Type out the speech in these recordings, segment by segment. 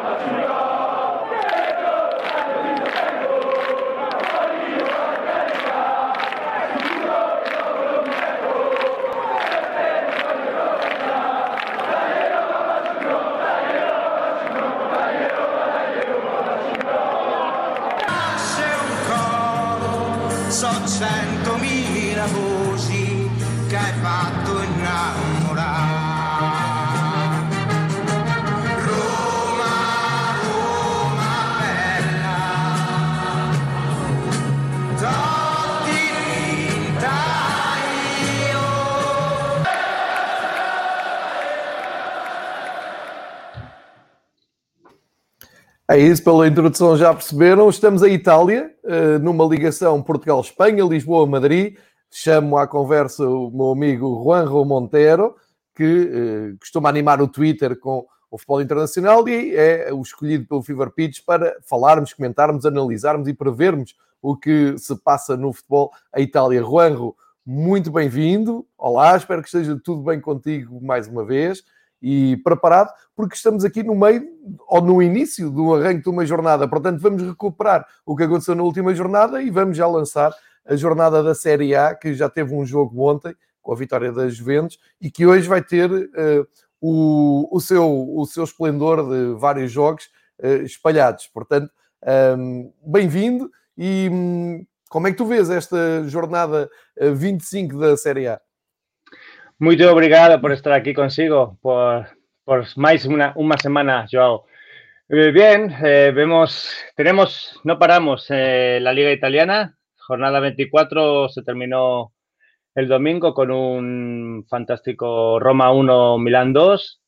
America! É isso, pela introdução já perceberam. Estamos em Itália, eh, numa ligação Portugal-Espanha, Lisboa-Madrid. Chamo à conversa o meu amigo Juanjo Montero, que eh, costuma animar o Twitter com o futebol internacional e é o escolhido pelo Fever Pitch para falarmos, comentarmos, analisarmos e prevermos o que se passa no futebol em Itália. Juanjo, muito bem-vindo. Olá, espero que esteja tudo bem contigo mais uma vez e preparado, porque estamos aqui no meio ou no início do arranque de uma jornada. Portanto, vamos recuperar o que aconteceu na última jornada e vamos já lançar a jornada da Série A, que já teve um jogo ontem com a vitória das Juventus e que hoje vai ter uh, o, o, seu, o seu esplendor de vários jogos uh, espalhados. Portanto, um, ehm, bem-vindo e um, como é que tu vês esta jornada 25 eh, da Série A? Muy obrigado por estar aquí consigo, por, por más una, una semana, Joao. Eh, bien, eh, vemos, tenemos, no paramos eh, la Liga Italiana. Jornada 24 se terminó el domingo con un fantástico Roma 1, Milán 2.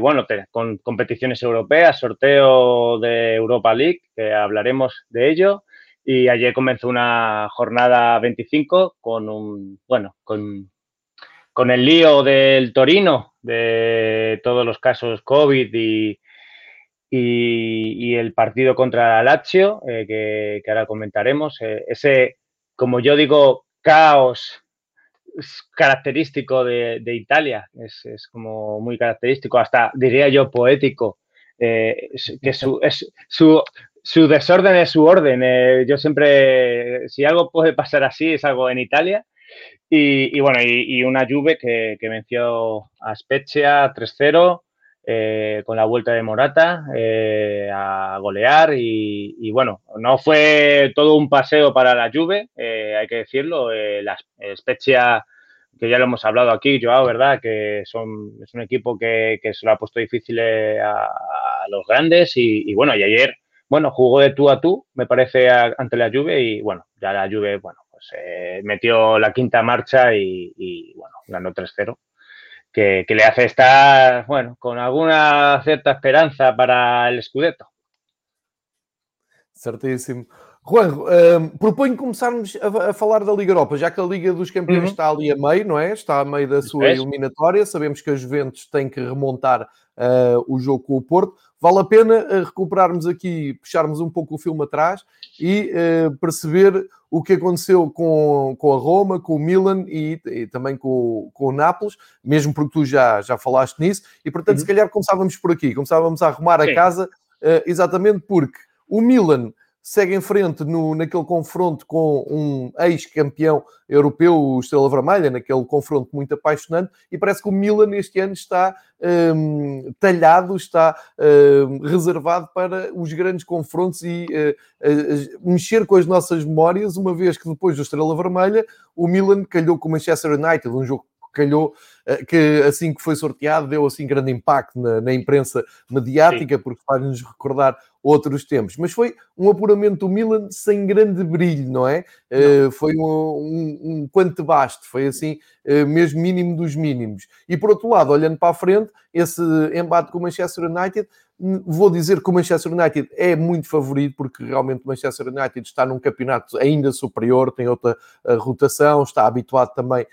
bueno, con competiciones europeas, sorteo de Europa League, que hablaremos de ello. Y ayer comenzó una jornada 25 con un, bueno, con con el lío del Torino, de todos los casos COVID y, y, el partido contra Lazio, eh, que, ahora comentaremos, eh, ese, como yo digo, caos característico de, Italia, es, como muy característico, hasta diría yo poético, eh, que su, es, su, su, desorden es su orden. yo siempre, si algo puede pasar así, es algo en Italia. Y, bueno, y, una Juve que, venció a Spezia 3-0 eh, con la vuelta de Morata eh, a golear. Y, bueno, no fue todo un paseo para la Juve, eh, hay que decirlo. la Spezia, que ya lo hemos hablado aquí, Joao, ¿verdad? Que son, es un equipo que, se lo ha puesto difícil a, los grandes. Y, bueno, y ayer, bueno, jugó de tú a tú, me parece, ante la Juve. Y bueno, ya la Juve, bueno, pues, eh, metió la quinta marcha y, bueno, ganó 3-0. Que, le hace estar, bueno, con alguna cierta esperanza para el Scudetto. Certíssimo. Juan, um, ehm, proponho começarmos a, a, falar da Liga Europa, já que a Liga dos Campeões uhum. está ali a meio, não é? Está a meio da sua eliminatória. Sabemos que a Juventus tem que remontar uh, o jogo com o Porto. Vale a pena uh, recuperarmos aqui, puxarmos um pouco o filme atrás e uh, perceber o que aconteceu com, com a Roma, com o Milan e, e também com, com o Nápoles, mesmo porque tu já, já falaste nisso. E portanto, uhum. se calhar começávamos por aqui, começávamos a arrumar Sim. a casa, exatamente porque o Milan segue em frente no, naquele confronto com um ex-campeão europeu, o Estrela Vermelha, naquele confronto muito apaixonante, e parece que o Milan este ano está um, talhado, está um, reservado para os grandes confrontos e uh, uh, mexer com as nossas memórias, uma vez que depois do Estrela Vermelha, o Milan calhou com o Manchester United, um jogo calhou eh, que assim que foi sorteado deu assim grande impacto na, na imprensa mediática, Sim. porque faz-nos recordar outros tempos. Mas foi um apuramento do Milan sem grande brilho, não é? Uh, foi um, um, um quanto baste, foi assim, uh, mesmo mínimo dos mínimos. E por outro lado, olhando para a frente, esse embate com o Manchester United Vou dizer que o Manchester United é muito favorito, porque realmente o Manchester United está num campeonato ainda superior, tem outra uh, rotação, está habituado também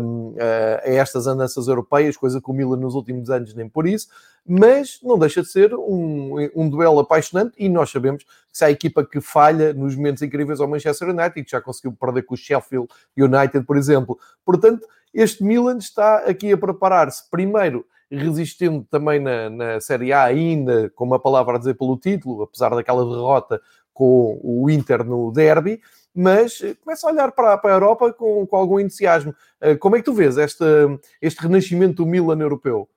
um, uh, a estas andanças europeias, coisa que o Milan nos últimos anos nem por isso, mas não deixa de ser um, um duelo apaixonante e nós sabemos que se a equipa que falha nos momentos incríveis ao Manchester United, que já conseguiu perder com o Sheffield United, por exemplo. Portanto, este Milan está aqui a preparar-se primeiro resistendo também na, na Série A, ainda com uma palavra a dizer pelo título, apesar daquela derrota com o Inter no derby, mas começa a olhar para, para a Europa com, com algum entusiasmo. Como é que tu vês este, este renascimento do Milan europeu?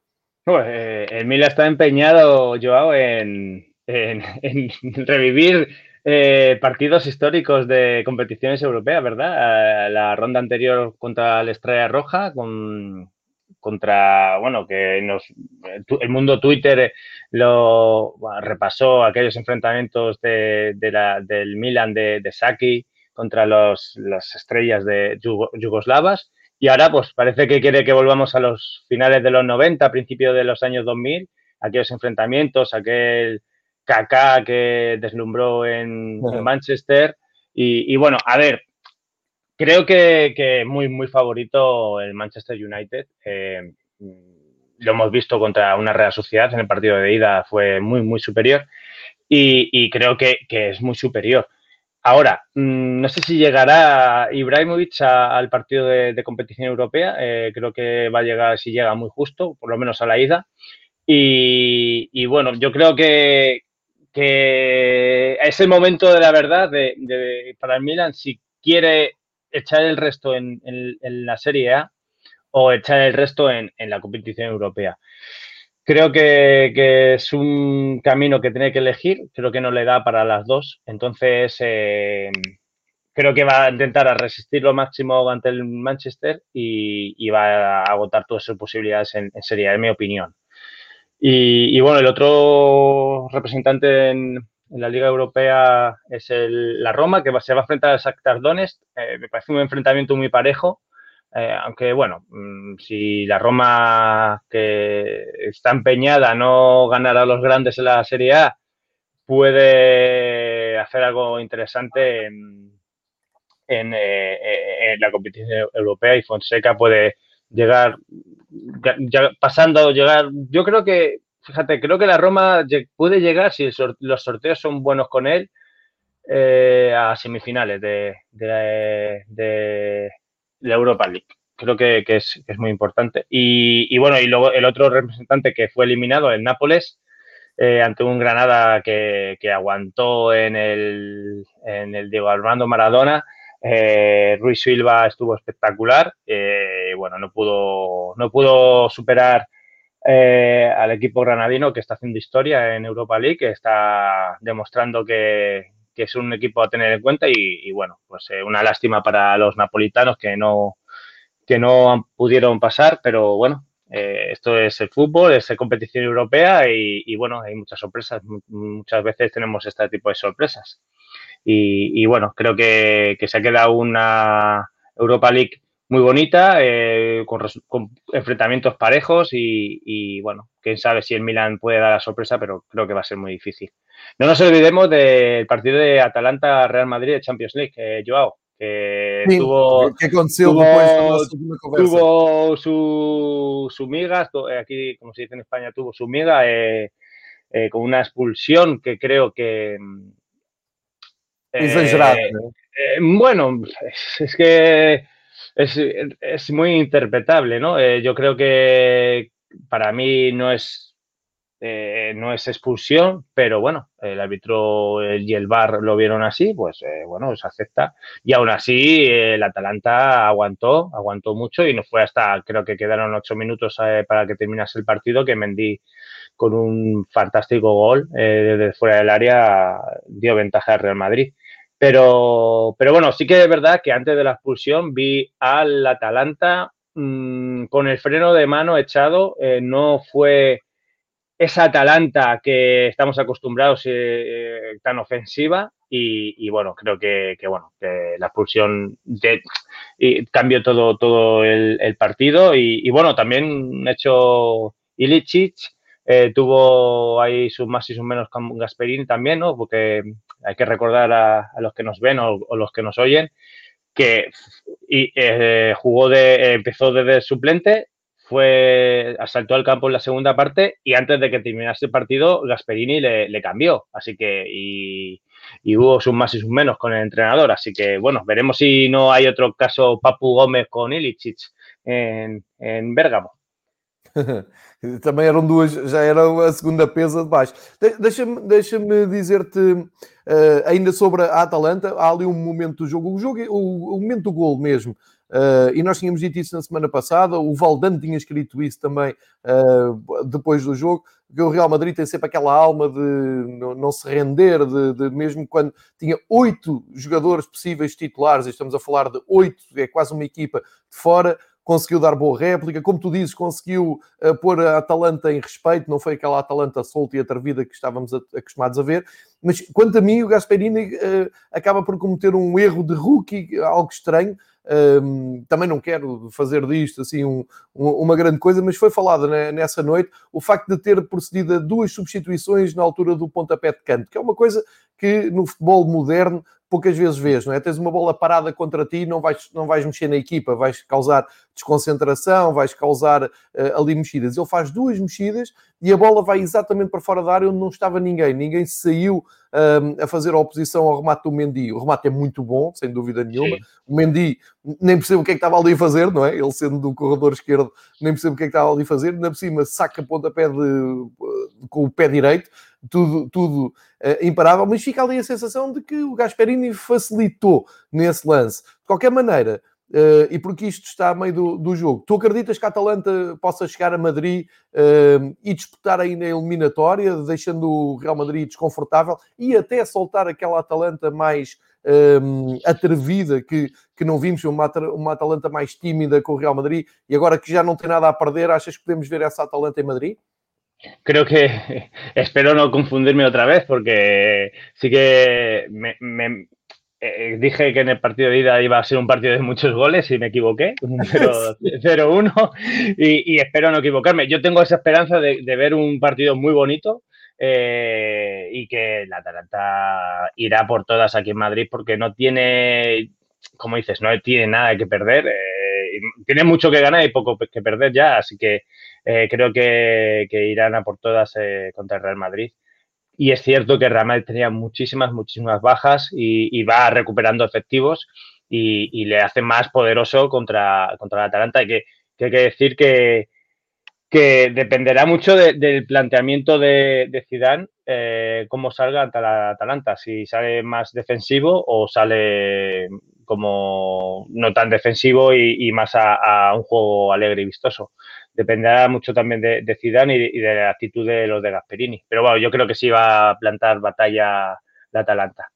Pues, eh, el Milan está empeñado, Joao, en, en, en revivir eh, partidos históricos de competiciones europeas, ¿verdad? La ronda anterior contra la Estrella Roja, con, contra, bueno, que nos, el mundo Twitter lo repasó aquellos enfrentamientos de, de la, del Milan de, de Saki contra los, las estrellas de yugoslavas. Y ahora, pues parece que quiere que volvamos a los finales de los 90, principios de los años 2000, aquellos enfrentamientos, aquel Kaká que deslumbró en, Manchester. Y, bueno, a ver, creo que, que, muy, muy favorito el Manchester United. Eh, lo hemos visto contra una Real Sociedad en el partido de ida, fue muy, muy superior. Y, creo que, es muy superior. Ahora, mm, no sé si llegará Ibrahimovic al partido de, competición europea. Eh, creo que va a llegar, si llega, muy justo, por lo menos a la ida. y bueno, yo creo que, que es el momento de la verdad de, para el Milan si quiere echar el resto en, la Serie A o echar el resto en, la competición europea. Creo que, es un camino que tiene que elegir, creo que no le da para las dos, entonces eh, creo que va a intentar resistir lo máximo ante el Manchester y, va a agotar todas sus posibilidades en, en Serie A, en mi opinión. Y, bueno, el otro representante en, la Liga Europea es la Roma, que se va a enfrentar al Shakhtar Donetsk. Eh, me parece un enfrentamiento muy parejo, eh, aunque bueno, mm, si la Roma que está empeñada no ganará a los grandes en la Serie A, puede hacer algo interesante en, en, eh, la competición europea y Fonseca puede llegar ya, pasando, llegar, yo creo que, fíjate, creo que la Roma puede llegar, si los sorteos son buenos con él, eh, a semifinales de, de, la Europa League. Creo que, es, muy importante. Y, bueno, y luego el otro representante que fue eliminado, el Nápoles, eh, ante un Granada que, aguantó en el, en el Diego Armando Maradona, eh, Ruiz Silva estuvo espectacular. Eh, bueno, no pudo, no pudo superar eh, al equipo granadino que está haciendo historia en Europa League, que está demostrando que, es un equipo a tener en cuenta y, bueno, pues una lástima para los napolitanos que no, que no pudieron pasar, pero bueno, esto es el fútbol, es competición europea y, y, bueno, hay muchas sorpresas. Muchas veces tenemos este tipo de sorpresas. Y, bueno, creo que, se ha quedado una Europa League muy bonita, eh, con, enfrentamientos parejos y, bueno, quién sabe si el Milan puede dar la sorpresa, pero creo que va a ser muy difícil. No nos olvidemos del partido de Atalanta-Real Madrid de Champions League, eh, Joao, que tuvo, tuvo, su, su miga, eh, aquí como se dice en España, tuvo su miga eh, con una expulsión que creo que eh, bueno, es que es, muy interpretable, ¿no? Eh, yo creo que para mí no es, no es expulsión, pero bueno, el árbitro y el VAR lo vieron así, pues bueno, se acepta. Y aún así, el Atalanta aguantó, aguantó mucho y no fue hasta, creo que quedaron ocho minutos para que terminase el partido que Mendy con un fantástico gol desde fuera del área dio ventaja al Real Madrid. Pero, pero bueno, sí que es verdad que antes de la expulsión vi al Atalanta mm, con el freno de mano echado. Eh, no fue esa Atalanta que estamos acostumbrados eh, tan ofensiva. Y, bueno, creo que, bueno, que la expulsión cambió todo, todo el, partido. Y, bueno, también hecho Ilicic. Eh, tuvo ahí sus más y sus menos con Gasperini también, ¿no? Porque hay que recordar a, los que nos ven o, los que nos oyen que y, eh, jugó de, empezó desde suplente, fue, asaltó al campo en la segunda parte y antes de que terminase el partido, Gasperini le, cambió. Así que, y, hubo sus más y sus menos con el entrenador. Así que, bueno, veremos si no hay otro caso Papu Gómez con Ilicic en, en Bérgamo. Também eram duas, já era a segunda pesa de baixo. Deixa-me deixa dizer-te uh, ainda sobre a Atalanta, há ali um momento do jogo, o, jogo, o, o momento do gol mesmo. Uh, e nós tínhamos dito isso na semana passada, o Valdano tinha escrito isso também uh, depois do jogo, que o Real Madrid tem sempre aquela alma de não, não se render, de, de, mesmo quando tinha oito jogadores possíveis titulares, e estamos a falar de oito, é quase uma equipa de fora, conseguiu dar boa réplica, como tu dizes, conseguiu uh, pôr a Atalanta em respeito, não foi aquela Atalanta solta e atrevida que estávamos a, acostumados a ver, mas quanto a mim, o Gasperini uh, acaba por cometer um erro de rookie, algo estranho, um, também não quero fazer disto assim um, um, uma grande coisa, mas foi falado nessa noite o facto de ter procedido a duas substituições na altura do pontapé de canto, que é uma coisa que no futebol moderno poucas vezes vês, não é? Tens uma bola parada contra ti, não vais, não vais mexer na equipa, vais causar desconcentração, vais causar uh, ali mexidas. Ele faz duas mexidas e a bola vai exatamente para fora da área onde não estava ninguém. Ninguém saiu uh, a fazer a oposição ao remate do Mendy. O remate é muito bom, sem dúvida nenhuma. Sim. O Mendy nem percebe o que é que estava ali a fazer, não é? Ele sendo do corredor esquerdo, nem percebe o que é que estava ali a fazer. Na por cima, saca pontapé de, com o pé direito tudo, tudo uh, imparável, mas fica ali a sensação de que o Gasperini facilitou nesse lance. De qualquer maneira, uh, e porque isto está a meio do, do, jogo, tu acreditas que a Atalanta possa chegar a Madrid uh, e disputar aí na eliminatória, deixando o Real Madrid desconfortável e até soltar aquela Atalanta mais um, atrevida que, que não vimos, uma, uma Atalanta mais tímida com o Real Madrid e agora que já não tem nada a perder, achas que podemos ver essa Atalanta em Madrid? Creo que espero no confundirme otra vez porque sí que me, eh, dije que en el partido de ida iba a ser un partido de muchos goles y me equivoqué, 0-1 y, y, espero no equivocarme. Yo tengo esa esperanza de, ver un partido muy bonito eh, y que la Atalanta irá por todas aquí en Madrid porque no tiene, como dices, no tiene nada que perder. Eh, tiene mucho que ganar y poco que perder ya, así que eh, creo que, irán a por todas eh, contra el Real Madrid. Y es cierto que Real Madrid tenía muchísimas, muchísimas bajas y, va recuperando efectivos y, le hace más poderoso contra, contra el Atalanta. Y que, hay que decir que, que dependerá mucho del planteamiento de, de Zidane eh, cómo salga ante la Atalanta, si sale más defensivo o sale como no tan defensivo y, más a, un juego alegre y vistoso dependerá mucho también de, de Zidane y, y, de la actitud de los de Gasperini. Pero bueno, yo creo que sí va a plantar batalha da Atalanta.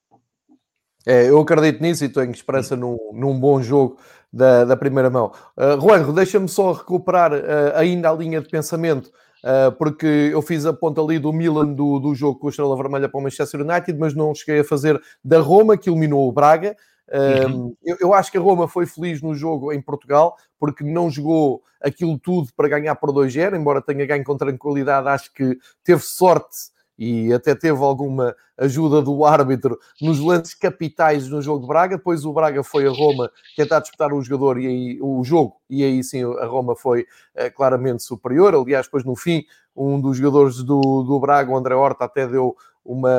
É, eu acredito nisso e tenho esperança num, num bom jogo da, da primeira mão. Uh, Juanjo, deixa-me só recuperar uh, ainda a linha de pensamento, uh, porque eu fiz a ponta ali do Milan do, do jogo com a Estrela Vermelha para o Manchester United, mas não cheguei a fazer da Roma, que eliminou o Braga. Uhum. Eu, eu, acho que a Roma foi feliz no jogo em Portugal, porque não jogou aquilo tudo para ganhar por 2-0, embora tenha ganho com tranquilidade, acho que teve sorte e até teve alguma ajuda do árbitro nos lances capitais no jogo de Braga. Depois o Braga foi a Roma tentar disputar o jogador e aí, o jogo, e aí sim a Roma foi uh, claramente superior. Aliás, depois no fim, um dos jogadores do, do Braga, o André Horta, até deu uma,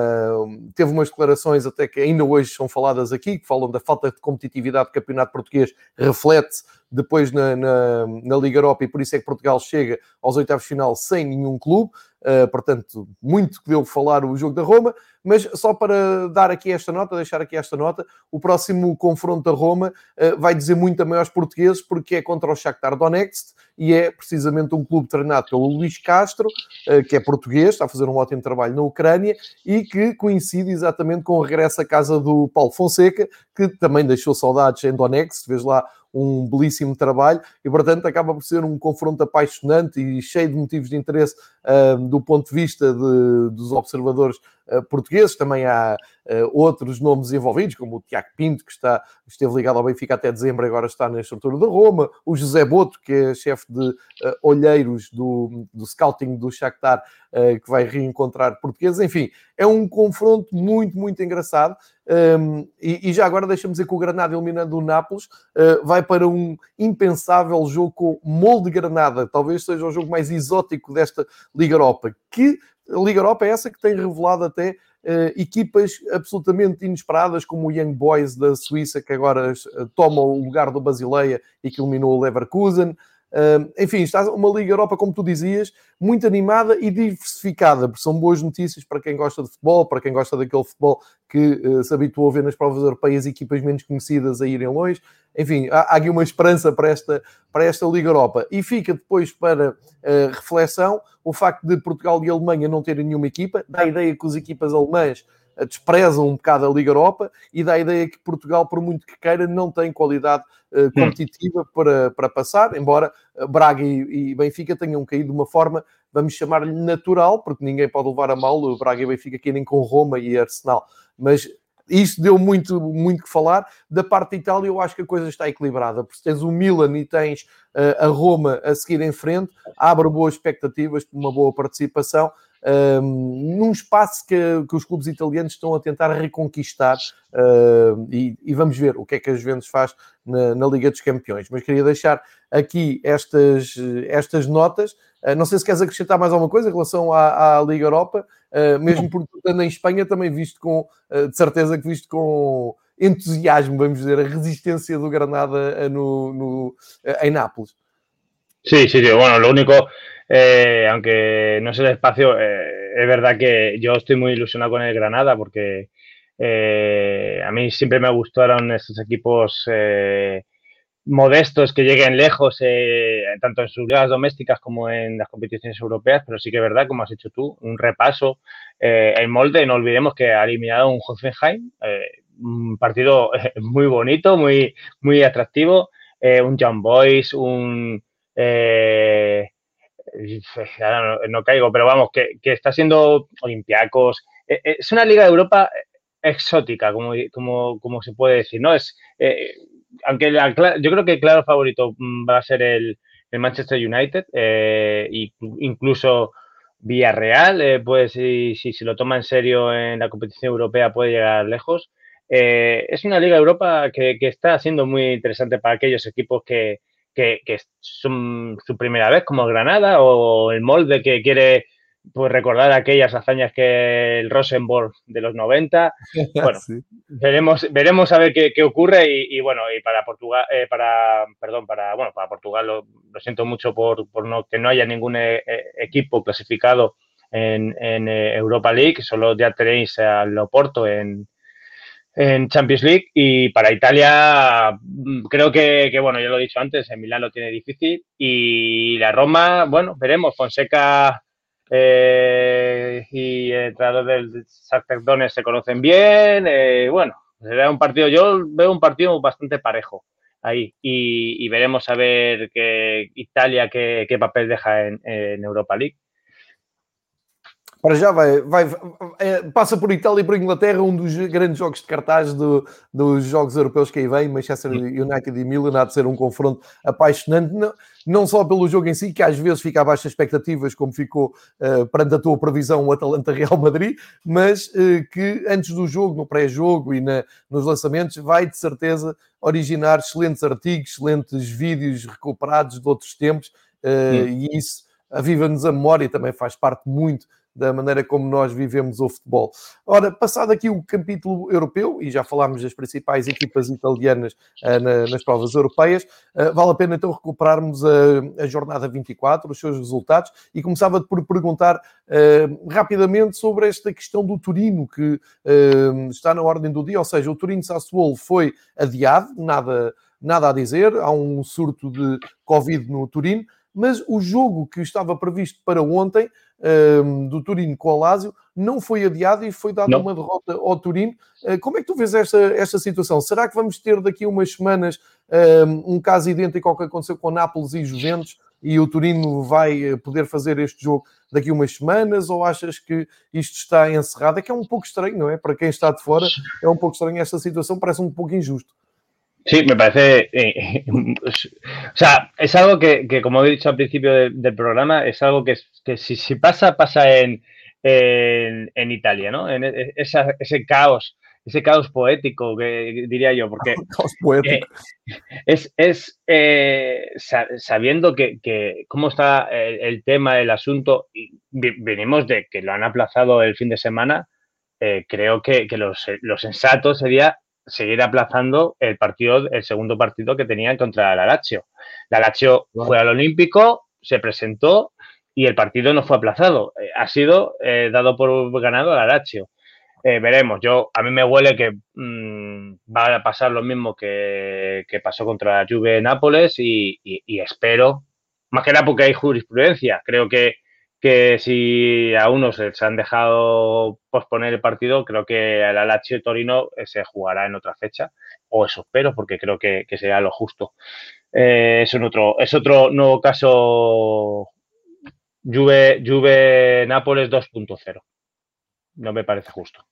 teve umas declarações até que ainda hoje são faladas aqui, que falam da falta de competitividade do campeonato português, reflete depois na, na, na, Liga Europa e por isso é que Portugal chega aos oitavos de final sem nenhum clube. Uh, portanto, muito que deu falar o jogo da Roma, mas só para dar aqui esta nota, deixar aqui esta nota, o próximo confronto da Roma uh, vai dizer muito também aos portugueses, porque é contra o Shakhtar Donetsk e é precisamente um clube treinado pelo Luís Castro, uh, que é português, está a fazer um ótimo trabalho na Ucrânia e que coincide exatamente com o regresso à casa do Paulo Fonseca, que também deixou saudades em Donetsk, vês lá um belíssimo trabalho e, portanto, acaba por ser um confronto apaixonante e cheio de motivos de interesse uh, do ponto de vista de, dos observadores uh, portugueses. Também há outros nomes envolvidos, como o Tiago Pinto, que está, esteve ligado ao Benfica até dezembro agora está na estrutura da Roma, o José Boto, que é chefe de olheiros do, do scouting do Shakhtar, que vai reencontrar portugueses. Enfim, é um confronto muito, muito engraçado. Um, e, e, já agora deixamos dizer que o Granada eliminando o Nápoles uh, vai para um impensável jogo com molde Granada, talvez seja o jogo mais exótico desta Liga Europa, que Liga Europa é essa que tem revelado até equipas absolutamente inesperadas, como o Young Boys da Suíça, que agora uh, toma o lugar do Basileia e que eliminou o Leverkusen. Enfim, está uma Liga Europa, como tu dizias, muito animada e diversificada, porque são boas notícias para quem gosta de futebol, para quem gosta daquele futebol que uh, se habituou a ver nas provas europeias equipas menos conhecidas a irem longe. Enfim, há, há aqui uma esperança para esta, para esta Liga Europa. E fica depois para uh, reflexão o facto de Portugal e Alemanha não terem nenhuma equipa, dá a ideia que as equipas alemãs desprezam um bocado a Liga Europa e dá a ideia que Portugal, por muito que queira, não tem qualidade uh, competitiva para, para passar, embora eh, Braga e, e, Benfica tenham caído de uma forma, vamos chamar-lhe natural, porque ninguém pode levar a mal o Braga e Benfica querem com Roma e Arsenal, mas isto deu muito, muito que falar. Da parte da Itália, eu acho que a coisa está equilibrada, porque tens o Milan e tens uh, a Roma a seguir em frente, abre boas expectativas uma boa participação num espaço que, que, os clubes italianos estão a tentar reconquistar e, e, vamos ver o que é que a Juventus faz na, na, Liga dos Campeões. Mas queria deixar aqui estas, estas notas. Uh, não sei se queres acrescentar mais alguma coisa em relação à, à Liga Europa, uh, mesmo porque estando em Espanha também visto com, de certeza que visto com entusiasmo, vamos dizer, a resistência do Granada no, no, em Nápoles. Sí, sí, sí. Bueno, lo único, Eh, aunque no sé el espacio, eh, es verdad que yo estoy muy ilusionado con el Granada porque eh, a mí siempre me gustaron estos equipos modestos que lleguen lejos, tanto en sus ligas domésticas como en las competiciones europeas, pero sí que es verdad, como has hecho tú, un repaso. el molde, no olvidemos que ha eliminado un Hoffenheim, un partido muy bonito, muy, muy atractivo, un John Boyce, un no, caigo, pero vamos, que, está siendo Olympiacos. E, e, es una Liga de Europa exótica, como, se puede decir, ¿no? Es, eh, aunque yo creo que el claro favorito mm, va a ser el, Manchester United, eh, incluso Villarreal, eh, pues si, se lo toma en serio en la competición europea puede llegar lejos. Eh, es una Liga de Europa que, está siendo muy interesante para aquellos equipos que, que, que es su, su, primera vez como Granada o el molde que quiere pues recordar aquellas hazañas que el Rosenborg de los 90. Bueno, sí. veremos, veremos a ver qué, qué ocurre y, y, bueno, y para Portugal, eh, para, perdón, para, bueno, para Portugal lo, lo siento mucho por, por no, que no haya ningún eh, equipo clasificado en, en eh, Europa League, solo ya tenéis al Loporto en, en Champions League y para Italia mm, creo que, que, bueno, ya lo he dicho antes, en Milán lo tiene difícil y la Roma, bueno, veremos, Fonseca eh, y el entrenador del Shakhtar se conocen bien, eh, bueno, será un partido, yo veo un partido bastante parejo ahí y, veremos a ver que Italia qué, qué papel deja en, en Europa League. Para já vai, vai, é, passa por Itália e por Inglaterra, um dos grandes jogos de cartaz do, dos jogos europeus que aí vem, Manchester United e Milan, há de ser um confronto apaixonante, não, não só pelo jogo em si, que às vezes fica abaixo das expectativas, como ficou uh, perante a tua previsão o Atalanta-Real Madrid, mas uh, que antes do jogo, no pré-jogo e na, nos lançamentos, vai de certeza originar excelentes artigos, excelentes vídeos recuperados de outros tempos, uh, e isso aviva-nos a memória e também faz parte muito da maneira como nós vivemos o futebol. Ora, passado aqui o capítulo europeu, e já falámos das principais equipas italianas uh, na, nas provas europeias, uh, vale a pena então recuperarmos a, a, jornada 24, os seus resultados, e começava por perguntar uh, rapidamente sobre esta questão do Turino, que está na ordem do dia, ou seja, o Turino Sassuolo foi adiado, nada, nada a dizer, há um surto de Covid no Turino, mas o jogo que estava previsto para ontem, um, do Turino com o Lásio, não foi adiado e foi dada uma derrota ao Turino. Uh, como é que tu vês esta, esta situação? Será que vamos ter daqui umas semanas um, um caso idêntico ao que aconteceu com Nápoles e Juventus e o Turino vai eh, poder fazer este jogo daqui umas semanas ou achas que isto está encerrado? É que é um pouco estranho, não é? Para quem está de fora, é um pouco estranho esta situação, parece um pouco injusto. Sí, me parece. Eh, o sea, es algo que, que, como he dicho al principio de, del programa, es algo que, que si, si, pasa, pasa en, en, en Italia, ¿no? En e, esa, ese caos, ese caos poético que diría yo, porque. caos poético. Eh, es, es eh, sabiendo que, que, cómo está el, el, tema, el asunto, y venimos de que lo han aplazado el fin de semana, eh, creo que, que los, los sensatos sería seguir aplazando el partido, el segundo partido que tenían contra la Lazio. La Lazio fue al Olímpico, se presentó y el partido no fue aplazado. Eh, ha sido eh, dado por ganado a la Lazio. Eh, veremos. Yo a mí me huele que mm, va a pasar lo mismo que, pasó contra la Juve Nápoles y, espero, más que nada porque hay jurisprudencia. Creo que, que si a unos se han dejado posponer el partido, creo que a la Lazio Torino se jugará en otra fecha, o eso espero, porque creo que, que será lo justo. es, otro, es otro nuevo caso Juve, Juve Nápoles 2.0. Não me parece justo.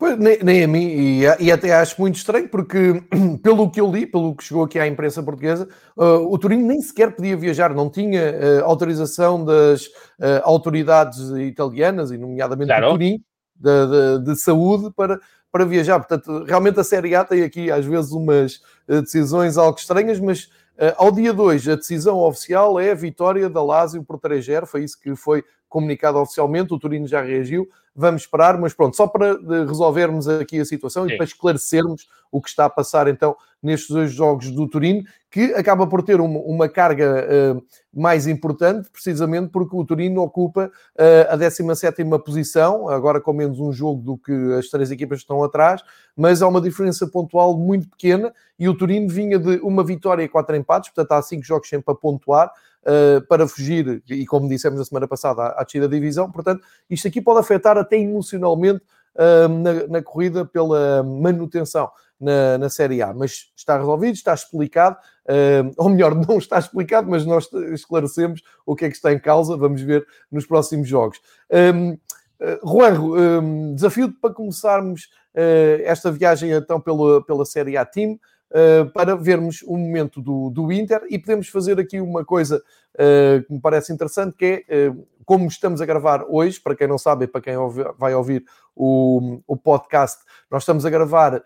Nem, nem, a mim, e, e, até acho muito estranho, porque pelo que eu li, pelo que chegou aqui à imprensa portuguesa, uh, o Turino nem sequer podia viajar, não tinha uh, autorização das uh, autoridades italianas, e nomeadamente claro. do Turino, de, de, de, saúde, para, para viajar. Portanto, realmente a Série A tem aqui às vezes umas decisões algo estranhas, mas ao dia 2, a decisão oficial é a vitória da Lazio por 3-0, foi isso que foi comunicado oficialmente, o Turino já reagiu, vamos esperar, mas pronto, só para resolvermos aqui a situação Sim. e para esclarecermos o que está a passar então nestes dois jogos do Turino, que acaba por ter uma, uma carga uh, mais importante, precisamente porque o Turino ocupa uh, a 17 posição, agora com menos um jogo do que as três equipas estão atrás, mas há uma diferença pontual muito pequena e o Turino vinha de uma vitória e quatro empates, portanto há cinco jogos sempre a pontuar, para fugir, e como dissemos na semana passada, à, descida da divisão. Portanto, isto aqui pode afetar até emocionalmente uh, na, na, corrida pela manutenção na, na Série A. Mas está resolvido, está explicado, uh, ou melhor, não está explicado, mas nós esclarecemos o que é que está em causa. Vamos ver nos próximos jogos. Uh, Juanjo, um, desafio para começarmos esta viagem então pela, pela Série A Team. Eh, para vermos o momento do, do Inter e podemos fazer aqui uma coisa uh, que me parece interessante, que é uh, como estamos a gravar hoje, para quem não sabe e para quem ouve, vai ouvir o, o podcast, nós estamos a gravar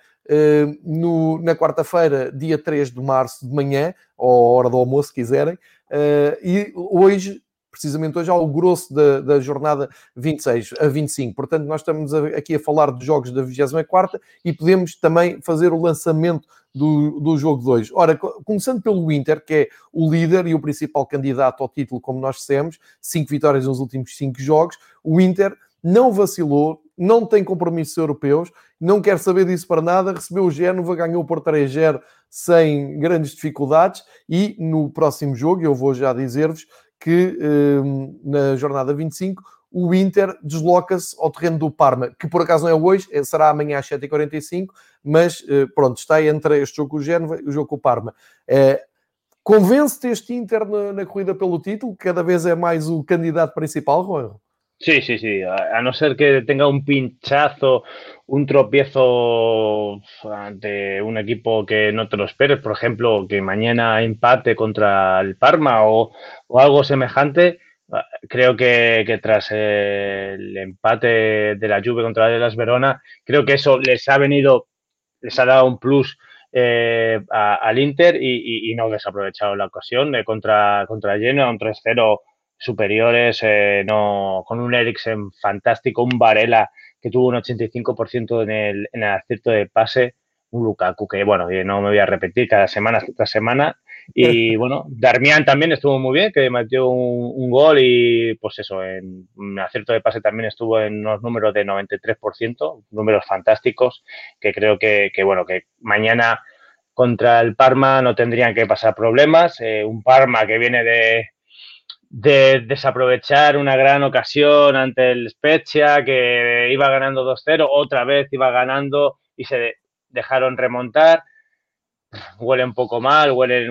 no, na quarta-feira, dia 3 de março de manhã, ou hora do almoço, se quiserem, e hoje precisamente hoje, ao grosso da, da, jornada 26 a 25. Portanto, nós estamos aqui a falar dos jogos da 24 e podemos também fazer o lançamento do, do jogo 2. Ora, começando pelo Inter, que é o líder e o principal candidato ao título, como nós dissemos, cinco vitórias nos últimos cinco jogos, o Inter não vacilou, não tem compromissos europeus, não quer saber disso para nada, recebeu o Génova, ganhou por 3-0 sem grandes dificuldades e no próximo jogo, eu vou já dizer-vos que hum, na jornada 25 o Inter desloca-se ao terreno do Parma, que por acaso não é hoje, é, será amanhã às 7h45, mas eh, pronto, está entre este jogo com o Génova e o jogo com o Parma. É, Convence-te este Inter na, na, corrida pelo título? Cada vez é mais o candidato principal, Juan? Sí, sí, sí. A, no ser que tenga un pinchazo, un tropiezo ante un equipo que no te lo esperes, por ejemplo, que mañana empate contra el Parma o, algo semejante, Ah, creo que, tras el empate de la Juve contra de las Verona, creo que eso les ha venido, les ha dado un plus eh, al Inter y, no desaprovechado la ocasión eh, contra, contra Genoa, un 3-0 superiores, eh, no, con un Eriksen fantástico, un Varela que tuvo un 85% en el, en el acierto de pase, un Lukaku que, bueno, no me voy a repetir cada semana tras semana, y bueno, Darmian también estuvo muy bien, que metió un, gol y pues eso, en un acierto de pase también estuvo en unos números de 93%, números fantásticos, que creo que, bueno, que mañana contra el Parma no tendrían que pasar problemas. Eh, un Parma que viene de, de desaprovechar una gran ocasión ante el Spezia, que iba ganando 2-0, otra vez iba ganando y se dejaron remontar huele un poco mal, huele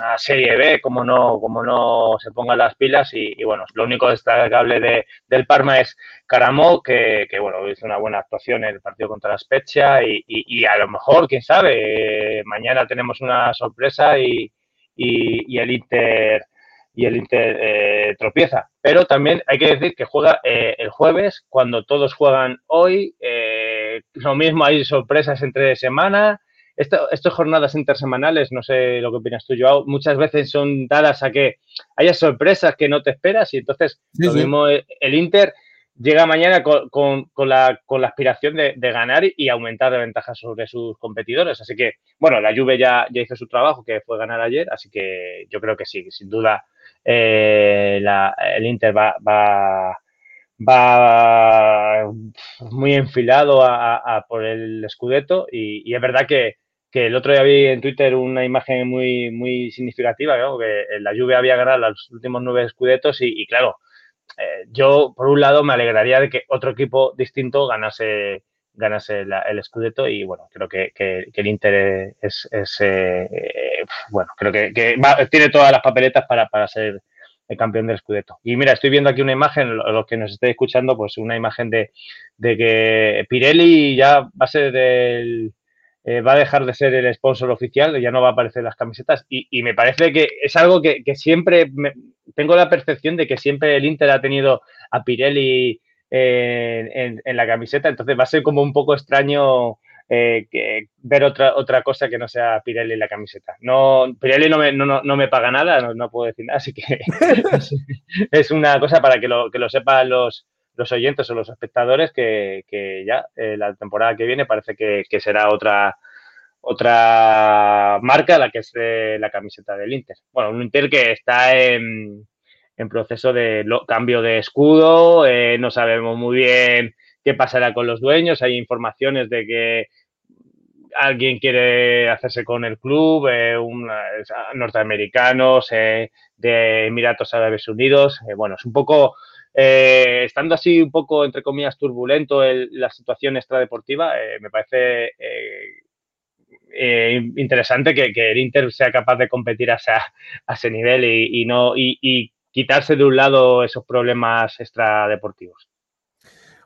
a Serie B, como no, como no se pongan las pilas. Y, bueno, lo único destacable de, del Parma es Caramó, que, bueno, hizo una buena actuación en el partido contra la Spezia. Y, a lo mejor, quién sabe, mañana tenemos una sorpresa y, el Inter y el Inter eh, tropieza. Pero también hay que decir que juega eh, el jueves, cuando todos juegan hoy. Eh, lo mismo hay sorpresas entre semana. estas jornadas intersemanales, no sé lo que opinas tú, Joao, muchas veces son dadas a que haya sorpresas que no te esperas y entonces lo mismo el Inter llega mañana con, la, aspiración de, ganar y aumentar la ventaja sobre sus competidores. Así que, bueno, la Juve ya, hizo su trabajo, que fue ganar ayer, así que yo creo que sí, sin duda eh, el Inter va, va, muy enfilado a, por el Scudetto y, es verdad que, el otro día vi en Twitter una imagen muy, muy significativa, que la Juve había ganado los últimos nueve Scudettos y claro, eh, yo, por un lado, me alegraría de que otro equipo distinto ganase, ganase el Scudetto y, bueno, creo que, el Inter es, eh, bueno, creo que, tiene todas las papeletas para, ser el campeón del Scudetto. Y mira, estoy viendo aquí una imagen, los que nos estéis escuchando, pues una imagen de, de que Pirelli ya va a ser del eh, va a dejar de ser el sponsor oficial, ya no va a aparecer las camisetas. Y, me parece que es algo que, siempre tengo la percepción de que siempre el Inter ha tenido a Pirelli en, la camiseta, entonces va a ser como un poco extraño eh, ver otra, otra cosa que no sea Pirelli en la camiseta. No, Pirelli no me, no, me paga nada, no, puedo decir nada, así que es, una cosa para que lo, que lo sepan los, los oyentes o los espectadores que, ya eh, la temporada que viene parece que, será otra otra marca la que es la camiseta del Inter. Bueno, un Inter que está en, proceso de cambio de escudo, eh, no sabemos muy bien qué pasará con los dueños, hay informaciones de que alguien quiere hacerse con el club, eh, norteamericanos, de Emiratos Árabes Unidos, bueno, es un poco eh, estando así un poco, entre comillas, turbulento la situación extradeportiva, eh, me parece eh, interesante que, el Inter sea capaz de competir a, ese nivel y, no y, quitarse de un lado esos problemas extradeportivos.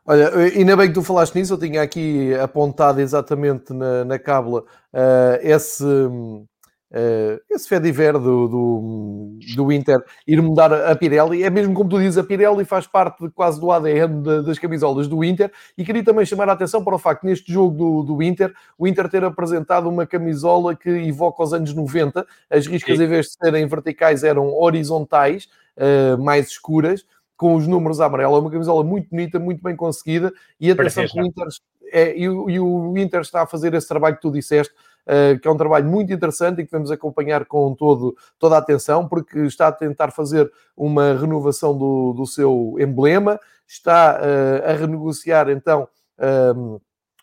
Olha, ainda bem que tu falaste nisso, eu tinha aqui apontado exatamente na, na cábula uh, esse, uh, esse Fediver do, do, do, Inter ir mudar a Pirelli. É mesmo como tu dizes, a Pirelli faz parte quase do ADN de, das camisolas do Inter. E queria também chamar a atenção para o facto neste jogo do, do Inter, o Inter ter apresentado uma camisola que evoca os anos 90. As riscas, Sim. em vez de serem verticais, eram horizontais, uh, mais escuras com os números amarelo. É uma camisola muito bonita, muito bem conseguida. E atenção que o Inter, é, e, o, e o Inter está a fazer esse trabalho que tu disseste, que é um trabalho muito interessante e que vamos acompanhar com todo, toda a atenção, porque está a tentar fazer uma renovação do, do seu emblema, está uh, a renegociar então. Ehm,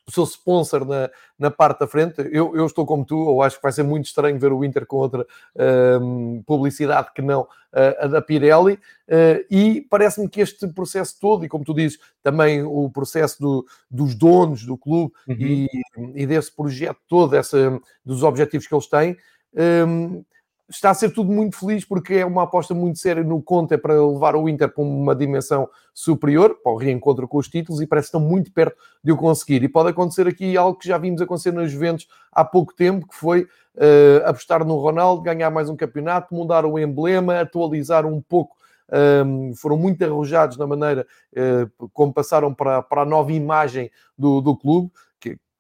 o seu sponsor na, na parte da frente. Eu, eu estou como tu, eu acho que vai ser muito estranho ver o Inter com outra uh, publicidade que não uh, a da Pirelli. Uh, e parece-me que este processo todo, e como tu dizes, também o processo do, dos donos do clube uhum. e, e, desse projeto todo, essa, dos objetivos que eles têm. Um, está a ser tudo muito feliz porque é uma aposta muito séria no Conte para levar o Inter para uma dimensão superior, para o reencontro com os títulos e parece que estão muito perto de o conseguir. E pode acontecer aqui algo que já vimos acontecer nas Juventus há pouco tempo, que foi uh, apostar no Ronaldo, ganhar mais um campeonato, mudar o emblema, atualizar um pouco um, ehm, foram muito arrojados na maneira uh, como passaram para, para a nova imagem do, do clube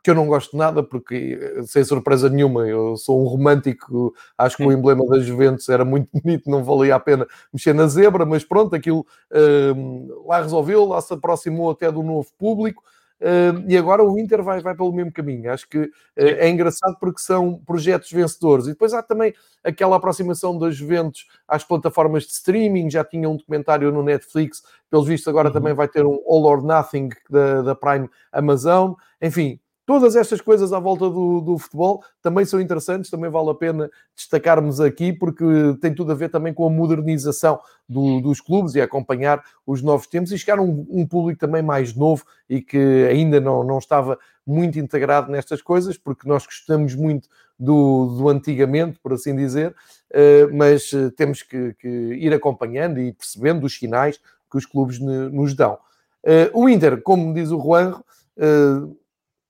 que eu não gosto nada, porque, sem surpresa nenhuma, eu sou um romântico, acho que o emblema das Juventus era muito bonito, não valia a pena mexer na zebra, mas pronto, aquilo uh, lá resolveu, lá se aproximou até do novo público, uh, e agora o Inter vai, vai pelo mesmo caminho. Acho que uh, é engraçado porque são projetos vencedores. E depois há também aquela aproximação das Juventus às plataformas de streaming, já tinha um documentário no Netflix, pelos vistos agora uhum. também vai ter um All or Nothing da, da Prime Amazon, enfim Todas estas coisas à volta do, do, futebol também são interessantes, também vale a pena destacarmos aqui, porque tem tudo a ver também com a modernização do, dos clubes e acompanhar os novos tempos e chegar a um, um, público também mais novo e que ainda não, não estava muito integrado nestas coisas, porque nós gostamos muito do, do antigamente, por assim dizer, uh, mas uh, temos que, que, ir acompanhando e percebendo os sinais que os clubes nos dão. Uh, o Inter, como diz o Juan,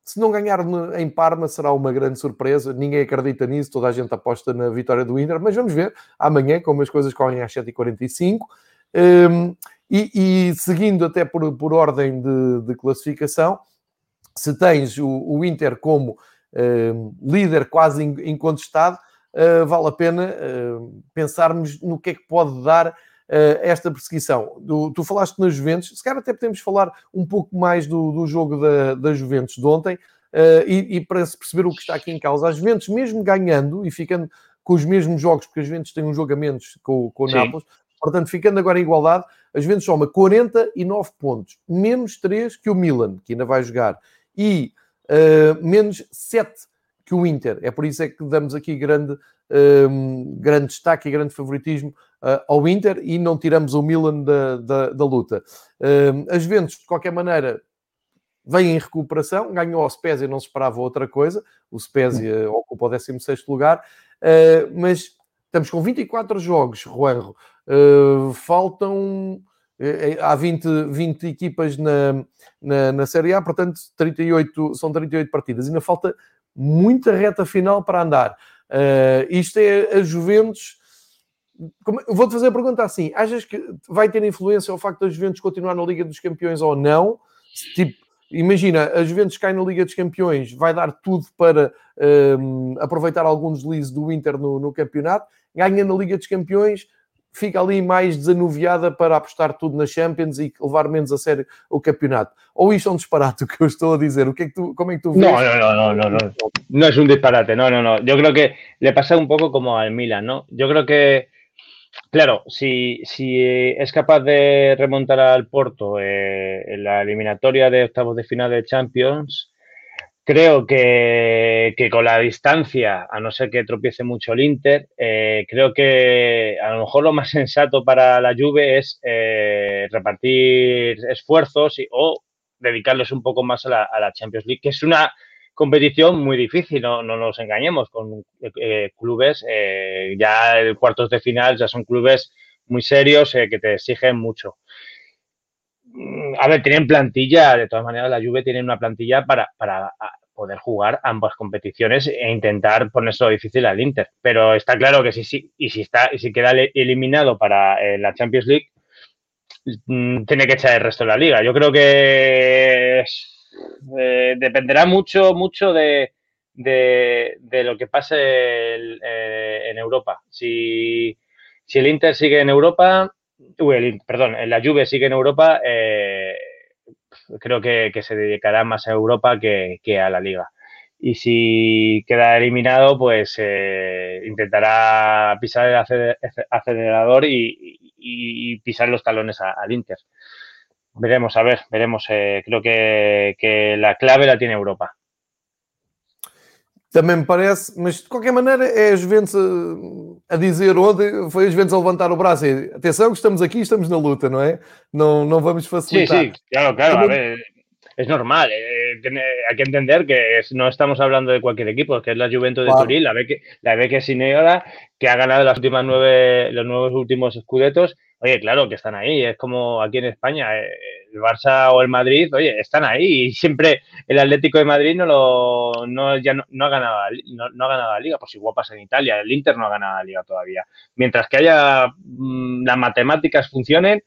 se não ganhar em Parma, será uma grande surpresa. Ninguém acredita nisso, toda a gente aposta na vitória do Inter, mas vamos ver amanhã como as coisas correm às 7h45. Um, e, e, seguindo até por, por ordem de, de classificação, se tens o, o Inter como um, líder quase incontestado, uh, vale a pena uh, pensarmos no que é que pode dar esta perseguição. Do, tu falaste nas Juventus, se calhar até podemos falar um pouco mais do, do jogo da, da Juventus de ontem, uh, e, e, para se perceber o que está aqui em causa. As Juventus, mesmo ganhando e ficando com os mesmos jogos, porque as Juventus têm um jogo a menos com, com o Nápoles, portanto, ficando agora em igualdade, as Juventus soma 49 pontos, menos 3 que o Milan, que ainda vai jogar, e uh, menos 7 que o Inter. É por isso é que damos aqui grande, um, grande destaque e grande favoritismo uh, ao Inter e não tiramos o Milan da, da, da luta. Um, as Juventus, de qualquer maneira, vem em recuperação, ganhou ao Spezia, não se esperava outra coisa, o Spezia ocupa o 16º lugar, uh, mas estamos com 24 jogos, Juanro, uh, faltam... Eh, há 20, 20 equipas na, na, na, Série A, portanto 38, são 38 partidas. Ainda falta muita reta final para andar. Uh, isto é a Juventus. Vou-te fazer a pergunta assim: achas que vai ter influência o facto da Juventus continuar na Liga dos Campeões ou não? Tipo, Imagina, a Juventus cai na Liga dos Campeões, vai dar tudo para um, aproveitar algum deslize do Inter no, no, campeonato, ganha na Liga dos Campeões, fica ali mais desanuviada para apostar tudo na Champions e levar menos a sério o campeonato. Ou isto é um disparate o que eu estou a dizer? O que é que tu, como é que tu ves? No, no, no, no, no, no. un disparate, no, no, no. Yo creo que le pasa un poco como al Milan, ¿no? Yo creo que Claro, si, si es capaz de remontar al Porto eh, en la eliminatoria de octavos de final de Champions, creo que, con la distancia, a no ser que tropiece mucho el Inter, eh, creo que a lo mejor lo más sensato para la Juve es eh, repartir esfuerzos o dedicarlos un poco más a la, a la Champions League, que es una competición muy difícil, no, no nos engañemos, con eh, clubes, eh, ya el cuartos de final ya son clubes muy serios eh, que te exigen mucho. Mm, a ver, tienen plantilla, de todas maneras la Juve tiene una plantilla para, para poder jugar ambas competiciones e intentar ponerse difícil al Inter. Pero está claro que si, sí y si está y si queda eliminado para la Champions League, mm, tiene que echar el resto de la liga. Yo creo que eh, dependerá mucho, mucho de, lo que pase eh, en Europa. Si, el Inter sigue en Europa, perdón, la Juve sigue en Europa, eh, creo que, se dedicará más a Europa que, a la Liga. Y si queda eliminado, pues intentará pisar el acelerador y, pisar los talones al Inter. Veremos, a ver, veremos. Eh, creo que, que la clave la tiene Europa. Também me parece, mas de qualquer maneira é a Juventus a, a dizer onde foi a Juventus a levantar o braço e atenção que estamos aqui, estamos na luta, não é? Não, não vamos facilitar. Sí, sí, claro, claro, Também... a ver, es normal. Eh, hay que entender que es, no estamos hablando de cualquier equipo, que es la Juventus de Turín, la ve que la ve que Sineora, que ha ganado las últimas nueve, los nuevos últimos escudetos oye, claro que están ahí, es como aquí en España, eh, el Barça o el Madrid, oye, están ahí y siempre el Atlético de Madrid no lo no, ya no, ha ganado no, ha ganado la liga, pues igual pasa en Italia, el Inter no ha ganado la liga todavía. Mientras que haya mm, las matemáticas funcionen,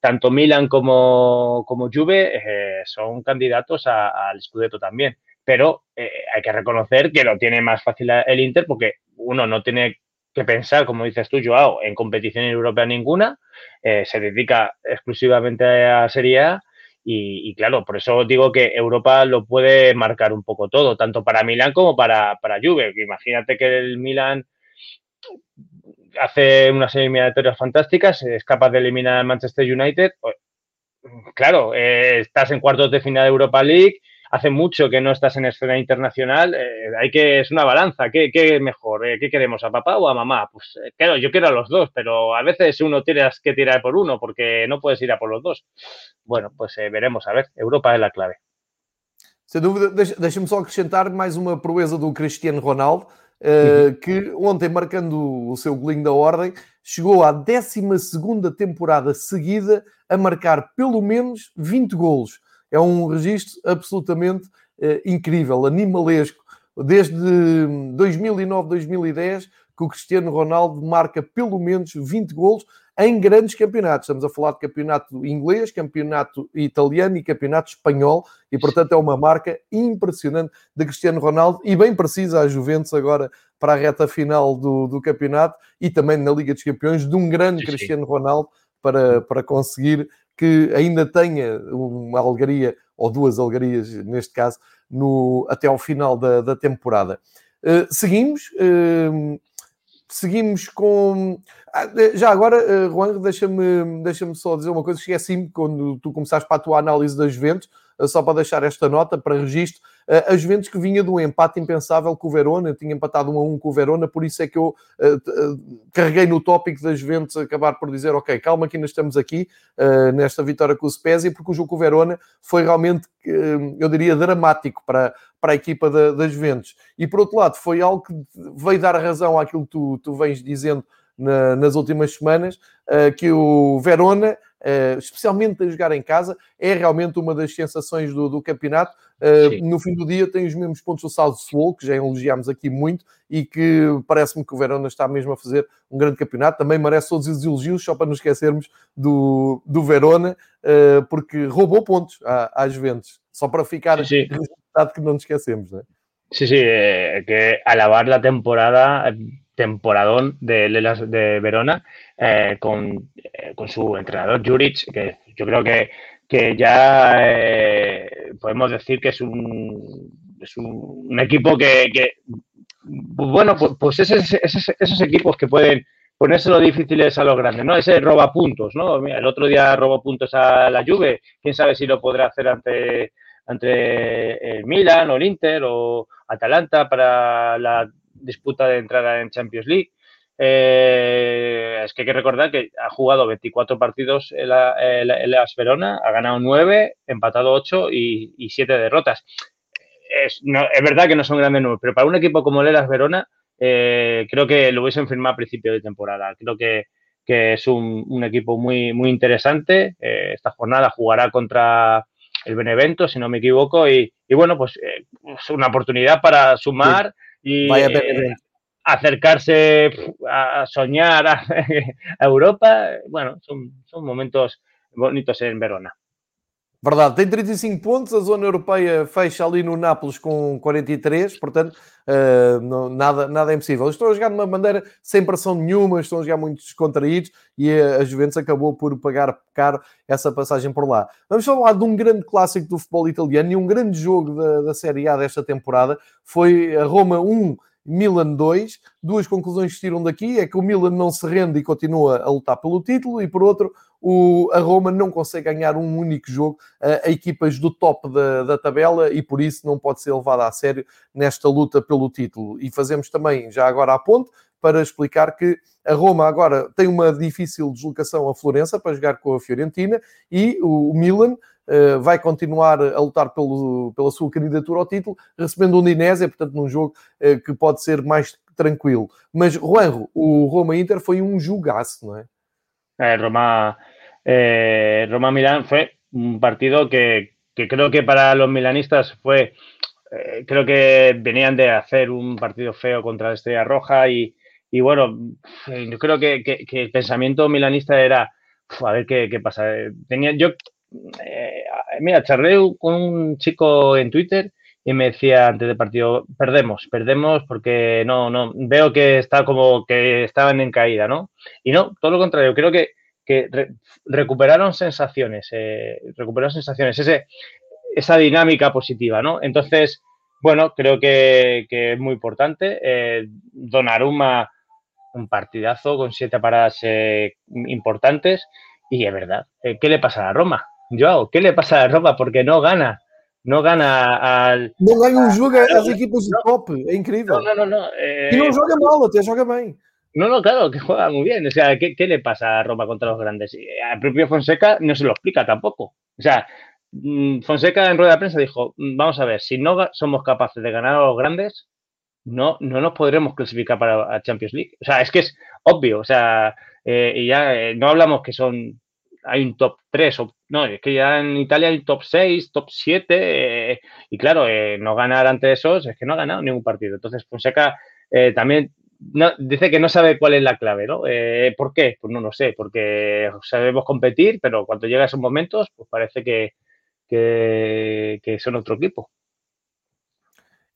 tanto Milan como, como Juve eh, son candidatos al Scudetto también. Pero eh, hay que reconocer que lo tiene más fácil el Inter porque uno no tiene que pensar, como dices tú, Joao, en competición europea ninguna, eh, se dedica exclusivamente a Serie A y, claro, por eso digo que Europa lo puede marcar un poco todo, tanto para Milán como para, para Juve. Imagínate que el Milán hace unas eliminatorias fantásticas, es capaz de eliminar al Manchester United. Pues, claro, eh, estás en cuartos de final de Europa League, hace mucho que no estás en escena internacional, eh, hay que, es una balanza, ¿qué, qué mejor? Eh, ¿Qué queremos, a papá o a mamá? Pues eh, claro, yo quiero a los dos, pero a veces uno tienes que tirar por uno porque no puedes ir a por los dos. Bueno, pues veremos, a ver, Europa es la clave. Sem dúvida, deixa-me só acrescentar mais uma proeza do Cristiano Ronaldo, uh, que ontem, marcando o seu golinho da ordem, chegou à 12 temporada seguida a marcar pelo menos 20 golos é um registro absolutamente uh, incrível, animalesco. Desde 2009, 2010, que o Cristiano Ronaldo marca pelo menos 20 golos em grandes campeonatos. Estamos a falar de campeonato inglês, campeonato italiano e campeonato espanhol, e portanto é uma marca impressionante de Cristiano Ronaldo e bem precisa a Juventus agora para a reta final do, do campeonato e também na Liga dos Campeões de um grande Cristiano. Ronaldo para, para conseguir que ainda tenha uma alegria, ou duas alegrias neste caso, no, até ao final da, da temporada. Uh, seguimos, uh, seguimos com. Ah, já agora, uh, Juan, deixa-me deixa só dizer uma coisa. Esqueci-me quando tu começaste para a tua análise das Juventus, só para deixar esta nota para registro. Eh, as Juventus que vinha de um empate impensável com o Verona, tinha empatado 1 a 1 com o Verona, por isso é que eu uh, carreguei no tópico das Juventus acabar por dizer, ok, calma que ainda estamos aqui uh, nesta vitória com o Spezia, porque o jogo com o Verona foi realmente, uh, eu diria, dramático para, para a equipa da, das Juventus. E por outro lado, foi algo que veio dar razão àquilo que tu, tu vens dizendo na, nas últimas semanas, que o Verona uh, especialmente a jogar em casa, é realmente uma das sensações do, do campeonato. Uh, no fim do dia tem os mesmos pontos do Salzburgo, que já elogiámos aqui muito, e que parece-me que o Verona está mesmo a fazer um grande campeonato. Também merece todos os elogios, só para nos esquecermos do, do Verona, uh, porque roubou pontos à, às Juventus. Só para ficar sí, sí. que não nos esquecemos, não é? Sí, sí, eh, que alabar la temporada temporadón de Lelas de Verona eh, con, eh, con, su entrenador Juric, que yo creo que, que ya eh, podemos decir que es un, es un, equipo que, que, bueno, pues, pues esos, esos, esos, equipos que pueden ponérselo difíciles a los grandes, ¿no? Ese roba puntos, ¿no? Mira, el otro día robó puntos a la Juve, quién sabe si lo podrá hacer ante, ante el Milan o el Inter o Atalanta para la disputa de entrada en Champions League. Eh, es que hay que recordar que ha jugado 24 partidos en la, Verona, ha ganado 9, empatado 8 y, y 7 derrotas. Es, verdad que no son grandes números, pero para un equipo como el Elas Verona, eh, creo que lo hubiesen firmado a principio de temporada. Creo que, es un, equipo muy, muy interesante. Eh, esta jornada jugará contra el Benevento, si no me equivoco, y, bueno, pues es una oportunidad para sumar. Y Vaya eh, acercarse a soñar a, a, Europa, bueno, son, son momentos bonitos en Verona. Verdade, tem 35 pontos, a zona europeia fecha ali no Nápoles com 43, portanto, uh, não, nada, nada é impossível. Estão a jogar numa bandeira sem pressão nenhuma, estão a jogar muito descontraídos e a, a Juventus acabou por pagar caro essa passagem por lá. Vamos falar de um grande clássico do futebol italiano e um grande jogo da, da Série A desta temporada. Foi a Roma 1, Milan 2. Duas conclusões que tiram daqui é que o Milan não se rende e continua a lutar pelo título, e por outro, o, a Roma não consegue ganhar um único jogo a, a equipas do top da, da, tabela e por isso não pode ser levada a sério nesta luta pelo título. E fazemos também, já agora a ponte, para explicar que a Roma agora tem uma difícil deslocação a Florença para jogar com a Fiorentina e o Milan vai continuar a lutar pelo, pela sua candidatura ao título, recebendo o Udinese, portanto num jogo uh, que pode ser mais tranquilo. Mas, Juanjo, o Roma-Inter foi um jogaço, não é? Eh, Roma, eh, Roma Milán fue un partido que, que, creo que para los milanistas fue, eh, creo que venían de hacer un partido feo contra la Estrella Roja y, y bueno, yo creo que, que, que, el pensamiento milanista era, a ver qué, qué pasa. Tenía, yo, eh, mira, charlé con un chico en Twitter y me decía antes del partido, perdemos, perdemos porque no, no, veo que está como que estaban en caída, ¿no? Y no, todo lo contrario, creo que, que re, recuperaron sensaciones, eh, recuperaron sensaciones, ese, esa dinámica positiva, ¿no? Entonces, bueno, creo que, es muy importante. Eh, Donnarumma, un partidazo con siete paradas eh, importantes y es verdad, ¿qué le pasa a Roma? Joao, ¿qué le pasa a Roma? Porque no gana. não ganha al. Não ganha um jogo às equipas de top, é incrível. Não, não, não. Eh... E não joga mal, até joga bem. No, no, claro, que juega muy bien. O sea, ¿qué, ¿qué, le pasa a Roma contra los grandes? Al propio Fonseca no se lo explica tampoco. O sea, mm, Fonseca en rueda de prensa dijo, mm, vamos a ver, si no somos capaces de ganar a los grandes, no, no nos podremos clasificar para Champions League. O sea, es que es obvio. O sea, eh, y ya eh, no hablamos que son hay un top 3, o, no, es que ya en Italia hay top 6, top 7, eh, y claro, eh, no ganar ante esos es que no ha ganado ningún partido. Entonces, Fonseca eh, también no, dice que no sabe cuál es la clave, ¿no? Eh, ¿Por qué? Pues no lo sé, porque sabemos competir, pero cuando llega esos momentos, pues parece que, que son otro equipo.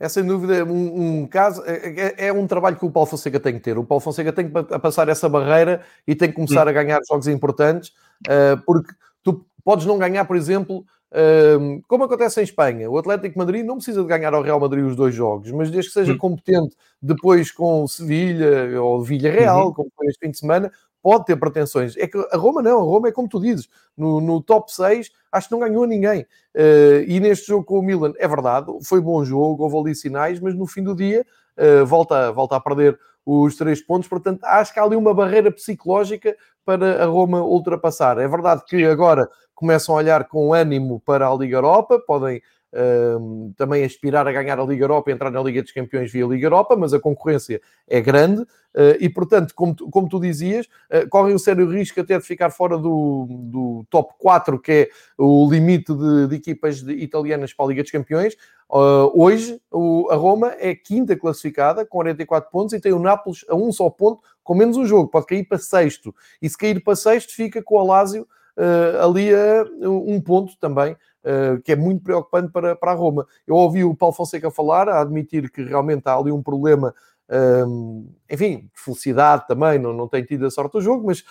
É sem dúvida um, um caso, é, é, é, um trabalho que o Paulo Fonseca tem que ter. O Paulo Fonseca tem que passar essa barreira e tem que começar a ganhar jogos importantes, uh, porque tu podes não ganhar, por exemplo, uh, como acontece em Espanha. O Atlético Madrid não precisa de ganhar ao Real Madrid os dois jogos, mas desde que seja competente depois com Sevilha ou Villarreal, uhum. como foi este fim de semana, pode ter pretensões. É que a Roma não, a Roma é como tu dizes, no, no top 6 acho que não ganhou ninguém. Uh, e neste jogo com o Milan, é verdade, foi bom jogo, houve ali sinais, mas no fim do dia uh, volta, volta a perder os três pontos, portanto acho que há ali uma barreira psicológica para a Roma ultrapassar. É verdade que agora começam a olhar com ânimo para a Liga Europa, podem uh, também aspirar a ganhar a Liga Europa entrar na Liga dos Campeões via Liga Europa, mas a concorrência é grande uh, e, portanto, como tu, como tu dizias, uh, correm um sério risco até de ficar fora do, do top 4, que é o limite de, de equipas de, italianas para a Liga dos Campeões. Uh, hoje, o, a Roma é quinta classificada, com 44 pontos, e tem o Nápoles a um só ponto, com menos um jogo, pode cair para sexto. E se cair para sexto, fica com o Alásio uh, ali a um ponto também uh, que é muito preocupante para, para a Roma. Eu ouvi o Paulo Fonseca falar, a admitir que realmente há ali um problema um, enfim, de felicidade também, não, não tem tido a sorte do jogo, mas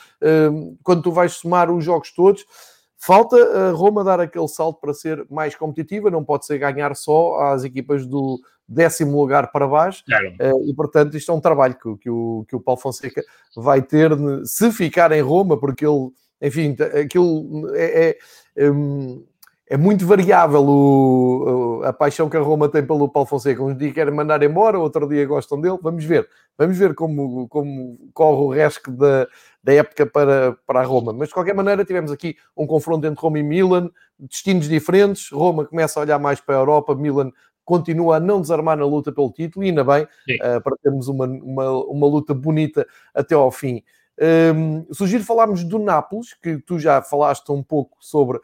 um, quando tu vais somar os jogos todos, falta a Roma dar aquele salto para ser mais competitiva, não pode ser ganhar só às equipas do décimo lugar para baixo, claro. uh, e portanto isto é um trabalho que, que, o, que o Paulo Fonseca vai ter, se ficar em Roma, porque ele, enfim, aquilo é, é um, é muito variável o, a paixão que a Roma tem pelo Paulo Fonseca. Um dia querem mandar embora, outro dia gostam dele. Vamos ver. Vamos ver como, como corre o resto da, da época para, para a Roma. Mas, de qualquer maneira, tivemos aqui um confronto entre Roma e Milan, destinos diferentes. Roma começa a olhar mais para a Europa, Milan continua a não desarmar na luta pelo título, e ainda bem, uh, para termos uma, uma, uma luta bonita até ao fim. Um, sugiro falarmos do Nápoles, que tu já falaste um pouco sobre uh,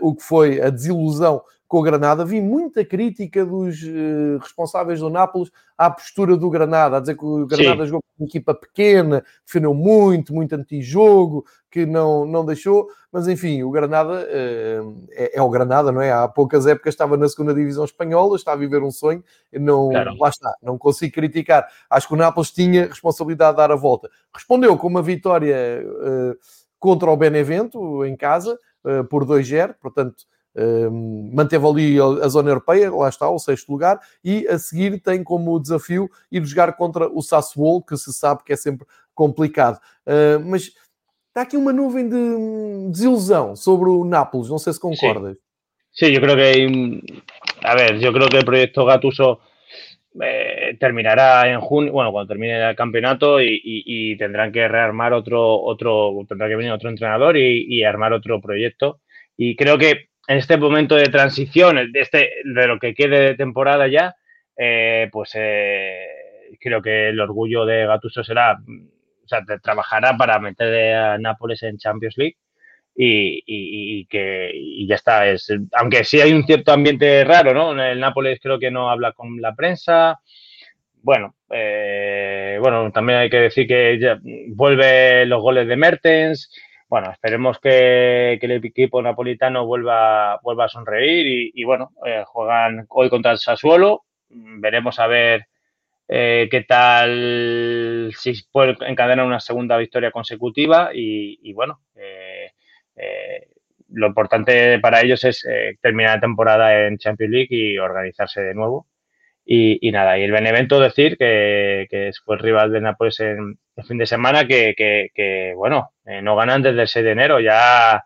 o que foi a desilusão com o Granada. Vi muita crítica dos uh, responsáveis do Nápoles à postura do Granada, a dizer que o Granada Sim. jogou com uma equipa pequena, defendeu muito, muito anti-jogo, que não, não deixou, mas enfim, o Granada uh, é, é, o Granada, não é? Há poucas épocas estava na segunda divisão espanhola, está a viver um sonho, não, claro. lá está, não consigo criticar. Acho que o Nápoles tinha responsabilidade de dar a volta. Respondeu com uma vitória uh, contra o Benevento, em casa, por 2-0, portanto manteve ali a zona europeia, lá está, o sexto lugar, e a seguir tem como desafio ir jogar contra o Sassuolo, que se sabe que é sempre complicado. Uh, mas está aqui uma nuvem de desilusão sobre o Nápoles, não sei se concordas. Sí, sí yo creo que a ver, yo creo que el proyecto Gatuso eh, terminará en junio, bueno, cuando termine el campeonato y, y, y, tendrán que rearmar otro, otro, tendrá que venir otro entrenador y, y armar otro proyecto. Y creo que en este momento de transición, de, este, de lo que quede de temporada ya, eh, pues eh, creo que el orgullo de Gatuso será, o sea, trabajará para meter a Nápoles en Champions League y, que ya está. Es, aunque sí hay un cierto ambiente raro, ¿no? El Nápoles creo que no habla con la prensa. Bueno, eh, bueno, también hay que decir que vuelve los goles de Mertens bueno, esperemos que, el equipo napolitano vuelva, vuelva a sonreír y, bueno, eh, juegan hoy contra el Sassuolo. Veremos a ver eh, qué tal si puede encadenar una segunda victoria consecutiva y, bueno, eh, lo importante para ellos es terminar la temporada en Champions League y organizarse de nuevo. Y, nada, y el Benevento decir que, que fue el rival de Nápoles en el fin de semana, que, que, bueno, eh, no ganan desde el 6 de enero, ya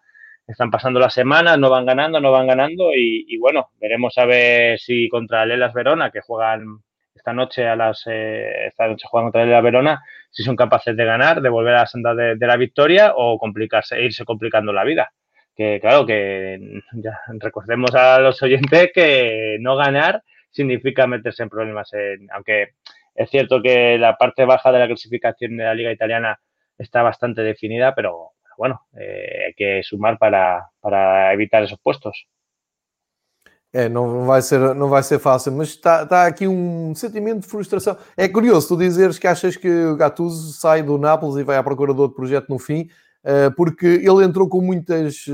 están pasando las semanas, no van ganando, no van ganando y, bueno, veremos a ver si contra el Elas Verona, que juegan esta noche a las eh, esta noche juegan contra el Elas Verona, si son capaces de ganar, de volver a la senda de, la victoria o complicarse, e irse complicando la vida. Que claro, que ya, recordemos a los oyentes que no ganar significa meterse en problemas. aunque es cierto que la parte baja de la clasificación de la liga italiana está bastante definida, pero bueno, eh, hay que sumar para, para evitar esos puestos. É, não vai ser, não vai ser fácil, mas está, está aqui um sentimento de frustração. É curioso tu dizeres que achas que o Gattuso sai do Nápoles e vai à procura de outro projeto no fim, eh, porque ele entrou com muitas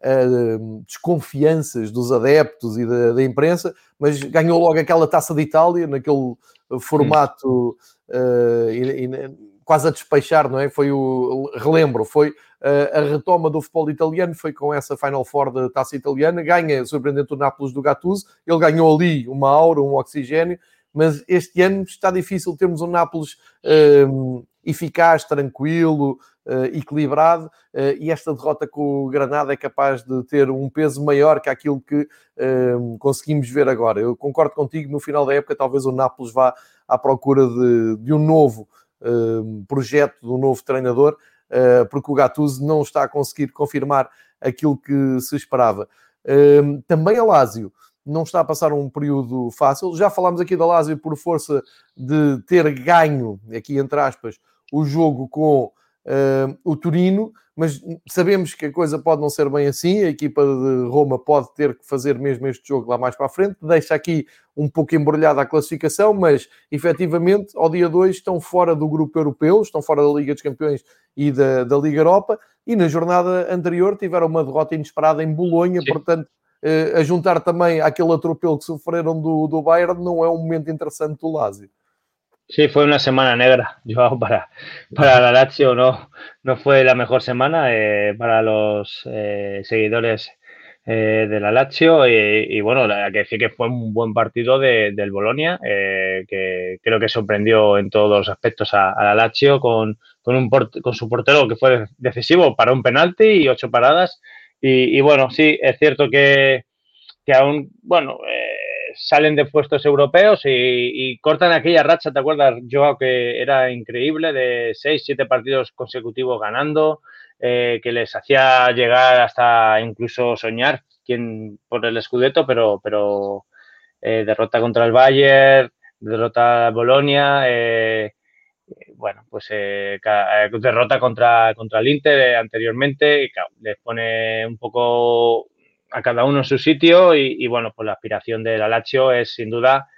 uh, desconfianças dos adeptos e da, da, imprensa, mas ganhou logo aquela taça de Itália, naquele formato uh, e, e, quase a despechar, não é? Foi o, relembro, foi uh, a retoma do futebol italiano, foi com essa Final Four da taça italiana, ganha surpreendente o Nápoles do Gattuso, ele ganhou ali uma aura, um oxigênio, mas este ano está difícil termos um Nápoles um, eficaz, tranquilo, equilibrado, uh, e esta derrota com o Granada é capaz de ter um peso maior que aquilo que uh, conseguimos ver agora. Eu concordo contigo, no final da época talvez o Nápoles vá à procura de, de um novo projeto, de um novo treinador, porque o Gattuso não está a conseguir confirmar aquilo que se esperava. também a Lásio não está a passar um período fácil. Já falámos aqui da Lásio por força de ter ganho, aqui entre aspas, o jogo com uh, o Turino, mas sabemos que a coisa pode não ser bem assim. A equipa de Roma pode ter que fazer mesmo este jogo lá mais para a frente. Deixa aqui um pouco embrulhada a classificação, mas efetivamente ao dia 2 estão fora do grupo europeu, estão fora da Liga dos Campeões e da, da Liga Europa. E na jornada anterior tiveram uma derrota inesperada em Bolonha, Sim. portanto. Uh, a juntar também aquele atropelo que sofreram do, do Bayern, não é um momento interessante do Lazio. Sí, fue una semana negra, yo para, para la Lazio no, no fue la mejor semana eh, para los eh, seguidores eh, de la Lazio y, bueno, la que sí que fue un buen partido de, del Bolonia, que creo que sorprendió en todos los aspectos a, la Lazio con, con, un con su portero que fue decisivo para un penalti y ocho paradas. Y, bueno, sí, es cierto que, que aún, bueno, salen de puestos europeos y, cortan aquella racha, ¿te acuerdas, Joao, que era increíble, de seis, siete partidos consecutivos ganando, eh, que les hacía llegar hasta incluso soñar quién por el escudeto, pero, pero eh, derrota contra el Bayern, derrota a Bolonia, eh, bueno, pues derrota contra, contra el Inter anteriormente, les pone un poco a cada uno en su sitio y, bueno, pues la aspiración de la Lazio es sin duda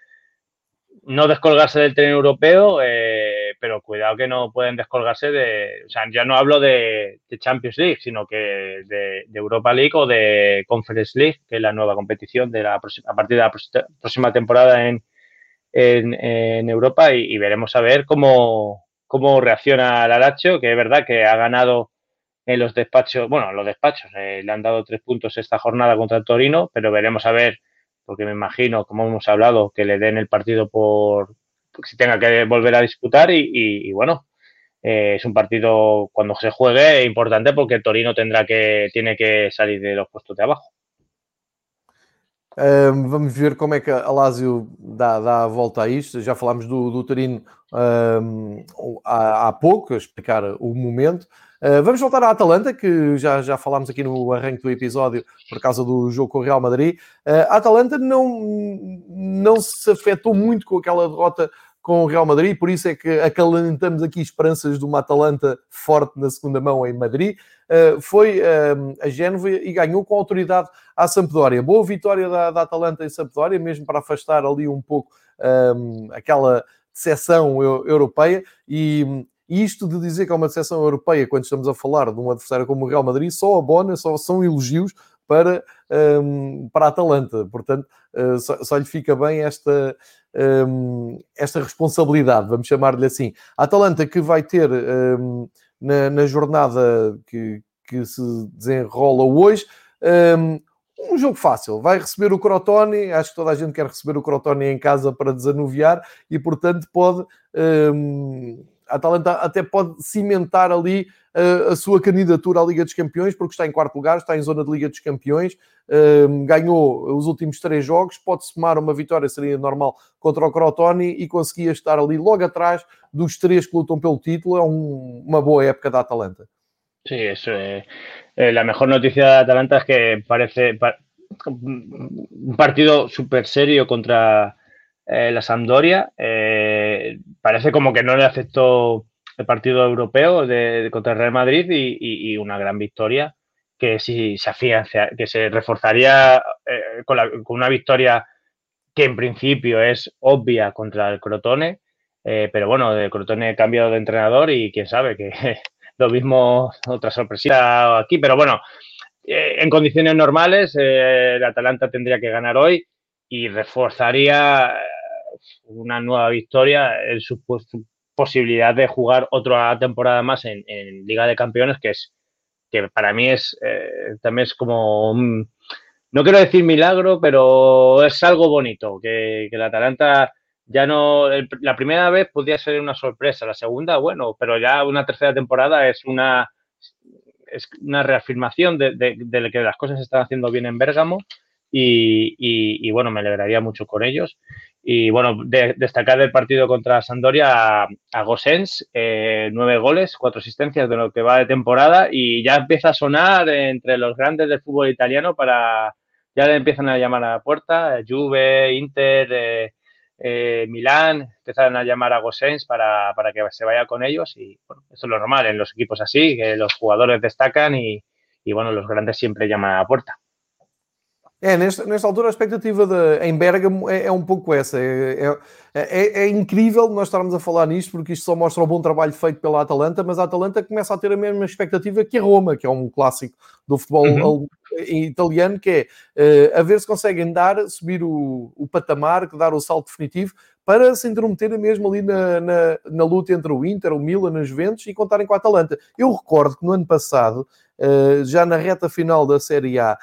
no descolgarse del tren europeo, eh, pero cuidado que no pueden descolgarse de, o sea, ya no hablo de, Champions League, sino que de, Europa League o de Conference League, que es la nueva competición de la a partir de la próxima temporada en, en, Europa y, veremos a ver cómo, cómo reacciona la Lazio, que es verdad que ha ganado en los despachos, bueno, los despachos, eh, le han dado tres puntos esta jornada contra el Torino, pero veremos a ver, porque me imagino, como hemos hablado, que le den el partido por si tenga que volver a disputar y, bueno, eh, es un partido cuando se juegue importante porque Torino tendrá que, tiene que salir de los puestos de abajo. Um, vamos ver como é que a Lazio dá, dá a volta a isto. Já falámos do, do Torino um, há, há pouco, a explicar o momento. Uh, vamos voltar à Atalanta, que já, já falámos aqui no arranque do episódio por causa do jogo com o Real Madrid. Uh, a Atalanta não, não se afetou muito com aquela derrota com o Real Madrid, por isso é que acalentamos aqui esperanças de uma Atalanta forte na segunda mão em Madrid. Uh, foi uh, a Génova e ganhou com autoridade à Sampdoria. Boa vitória da, da Atalanta em Sampdoria, mesmo para afastar ali um pouco um, aquela decepção europeia e, e isto de dizer que é uma decepção europeia quando estamos a falar de um adversário como o Real Madrid, só abona, só são elogios para, um, para a Atalanta. Portanto, uh, só, só, lhe fica bem esta, um, esta responsabilidade, vamos chamar-lhe assim. A Atalanta que vai ter um, na, na, jornada que, que se desenrola hoje. Um, jogo fácil, vai receber o Crotone. Acho que toda a gente quer receber o Crotone em casa para desanuviar e, portanto, pode um, a Atalanta até pode cimentar ali uh, a sua candidatura à Liga dos Campeões, porque está em quarto lugar, está em zona de Liga dos Campeões, uh, ganhou os últimos três jogos, pode somar uma vitória, seria normal, contra o Crotone e conseguia estar ali logo atrás dos três que lutam pelo título. É um, uma boa época da Atalanta. Sí, eso. Eh, eh, la mejor noticia de Atalanta es que parece pa, partido súper serio contra Eh, la Sampdoria. Eh, parece como que no le aceptó el partido europeo de, contra el Real Madrid y, una gran victoria que si se que se reforzaría eh, con, una victoria que en principio es obvia contra el Crotone, pero bueno, el Crotone ha cambiado de entrenador y quién sabe que lo mismo otra sorpresita aquí, pero bueno, en condiciones normales, el Atalanta tendría que ganar hoy y reforzaría una nueva victoria en su posibilidad de jugar otra temporada más en, Liga de Campeones, que es que para mí es también es como no quiero decir milagro, pero es algo bonito, que, que el Atalanta ya no, la primera vez podía ser una sorpresa, la segunda, bueno, pero ya una tercera temporada es una, es una reafirmación de, de, que las cosas se están haciendo bien en Bérgamo y, y, bueno, me alegraría mucho con ellos. Y bueno, destacar el partido contra Sandoria a, a Gosens, eh, nueve goles, cuatro asistencias de lo que va de temporada y ya empieza a sonar entre los grandes del fútbol italiano para, ya le empiezan a llamar a la puerta, Juve, Inter, eh, eh, Milán, empiezan a llamar a Gosens para, para, que se vaya con ellos y bueno, eso es lo normal en los equipos así, que los jugadores destacan y, y bueno, los grandes sempre llaman à porta. É, nesta, nesta altura a expectativa de, em Bergamo é, é um pouco essa. É, é, é, é, incrível nós estarmos a falar nisto, porque isto só mostra o bom trabalho feito pela Atalanta, mas a Atalanta começa a ter a mesma expectativa que a Roma, que é um clássico do futebol uhum. italiano, que é uh, a ver se conseguem dar, subir o, o patamar, dar o salto definitivo, para se intrometerem mesmo ali na, na, na, luta entre o Inter, o Milan, os Juventus e contarem com a Atalanta. Eu recordo que no ano passado, uh, já na reta final da Série A,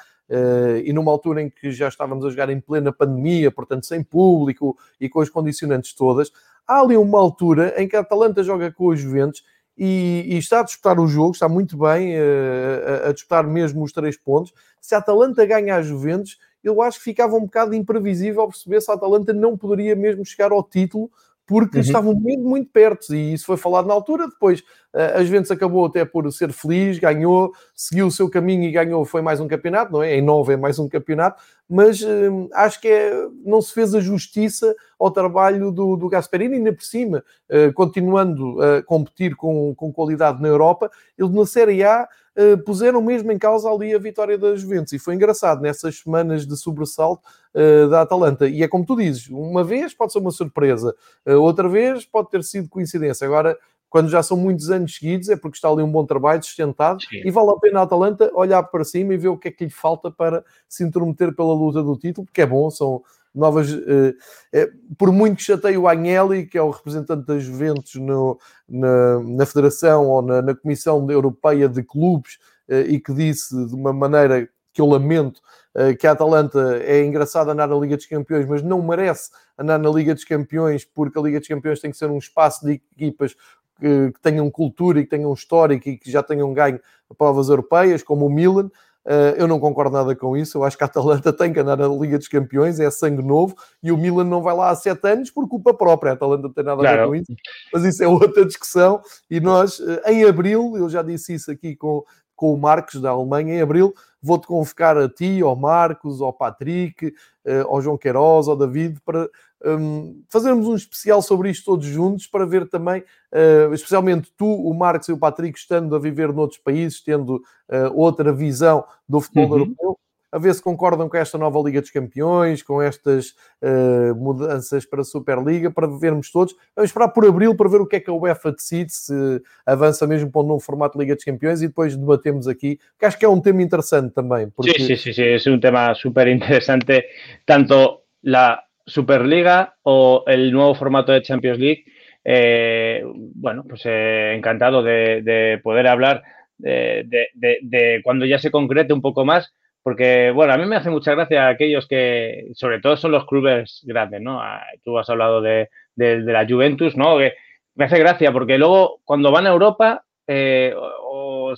e numa altura em que já estávamos a jogar em plena pandemia, portanto sem público e com as condicionantes todas, há ali uma altura em que a Atalanta joga com os Juventus e, e está a disputar o jogo, está muito bem uh, a, a disputar mesmo os três pontos. Se a Atalanta ganha a Juventus, eu acho que ficava um bocado imprevisível perceber se a Atalanta não poderia mesmo chegar ao título porque uhum. estavam muito, muito perto e isso foi falado na altura. Depois eh, a Juventus acabou até por ser feliz, ganhou, seguiu o seu caminho e ganhou. Foi mais um campeonato, não é? Em nove é mais um campeonato, mas uh, acho que é, não se fez a justiça ao trabalho do, do Gasperini, ainda por cima, uh, continuando a competir com, com qualidade na Europa. Ele na Série A Uh, puseram mesmo em causa ali a vitória da Juventus. E foi engraçado nessas semanas de sobressalto uh, da Atalanta. E é como tu dizes, uma vez pode ser uma surpresa, outra vez pode ter sido coincidência. Agora, quando já são muitos anos seguidos, é porque está ali um bom trabalho sustentado Sim. e vale a pena a Atalanta olhar para cima e ver o que é que lhe falta para se intrometer pela luta do título, porque é bom, são novas. Eh, eh, por muito que chateie o Agnelli, que é o representante das Juventus no, na, na Federação ou na, na Comissão Europeia de Clubes, eh, e que disse de uma maneira que eu lamento eh, que a Atalanta é engraçada andar na Liga dos Campeões, mas não merece andar na Liga dos Campeões, porque a Liga dos Campeões tem que ser um espaço de equipas que, que tenham cultura e que tenham histórico e que já tenham ganho provas europeias, como o Milan. Uh, eu não concordo nada com isso. Eu acho que a Atalanta tem que andar na Liga dos Campeões, é sangue novo, e o Milan não vai lá há sete anos por culpa própria. A Atalanta não tem nada a ver com isso, mas isso é outra discussão. E nós, uh, em abril, eu já disse isso aqui com, com o Marcos da Alemanha, em abril, vou-te convocar a ti, ao Marcos, ao Patrick, uh, ao João Queiroz, ao David, para um, fazermos um especial sobre isto todos juntos para ver também, uh, especialmente tu, o Marcos e o Patrick, estando a viver noutros países, tendo uh, outra visão do futebol uhum. europeu, a ver se concordam com esta nova Liga dos Campeões, com estas uh, mudanças para a Superliga, para vermos todos. Vamos esperar por abril para ver o que é que a UEFA decide, se avança mesmo para um novo formato de Liga dos Campeões e depois debatemos aqui, que acho que é um tema interessante também. Porque... Sí, sí, sí, sí, é um tema super interessante, tanto la Superliga o el nuevo formato de Champions League. Eh, bueno, pues eh, encantado de, poder hablar de, cuando ya se concrete un poco más, porque, bueno, a mí me hace mucha gracia aquellos que, sobre todo son los clubes grandes, ¿no? Ah, tú has hablado de, la Juventus, ¿no? Me hace gracia porque luego cuando van a Europa eh, o,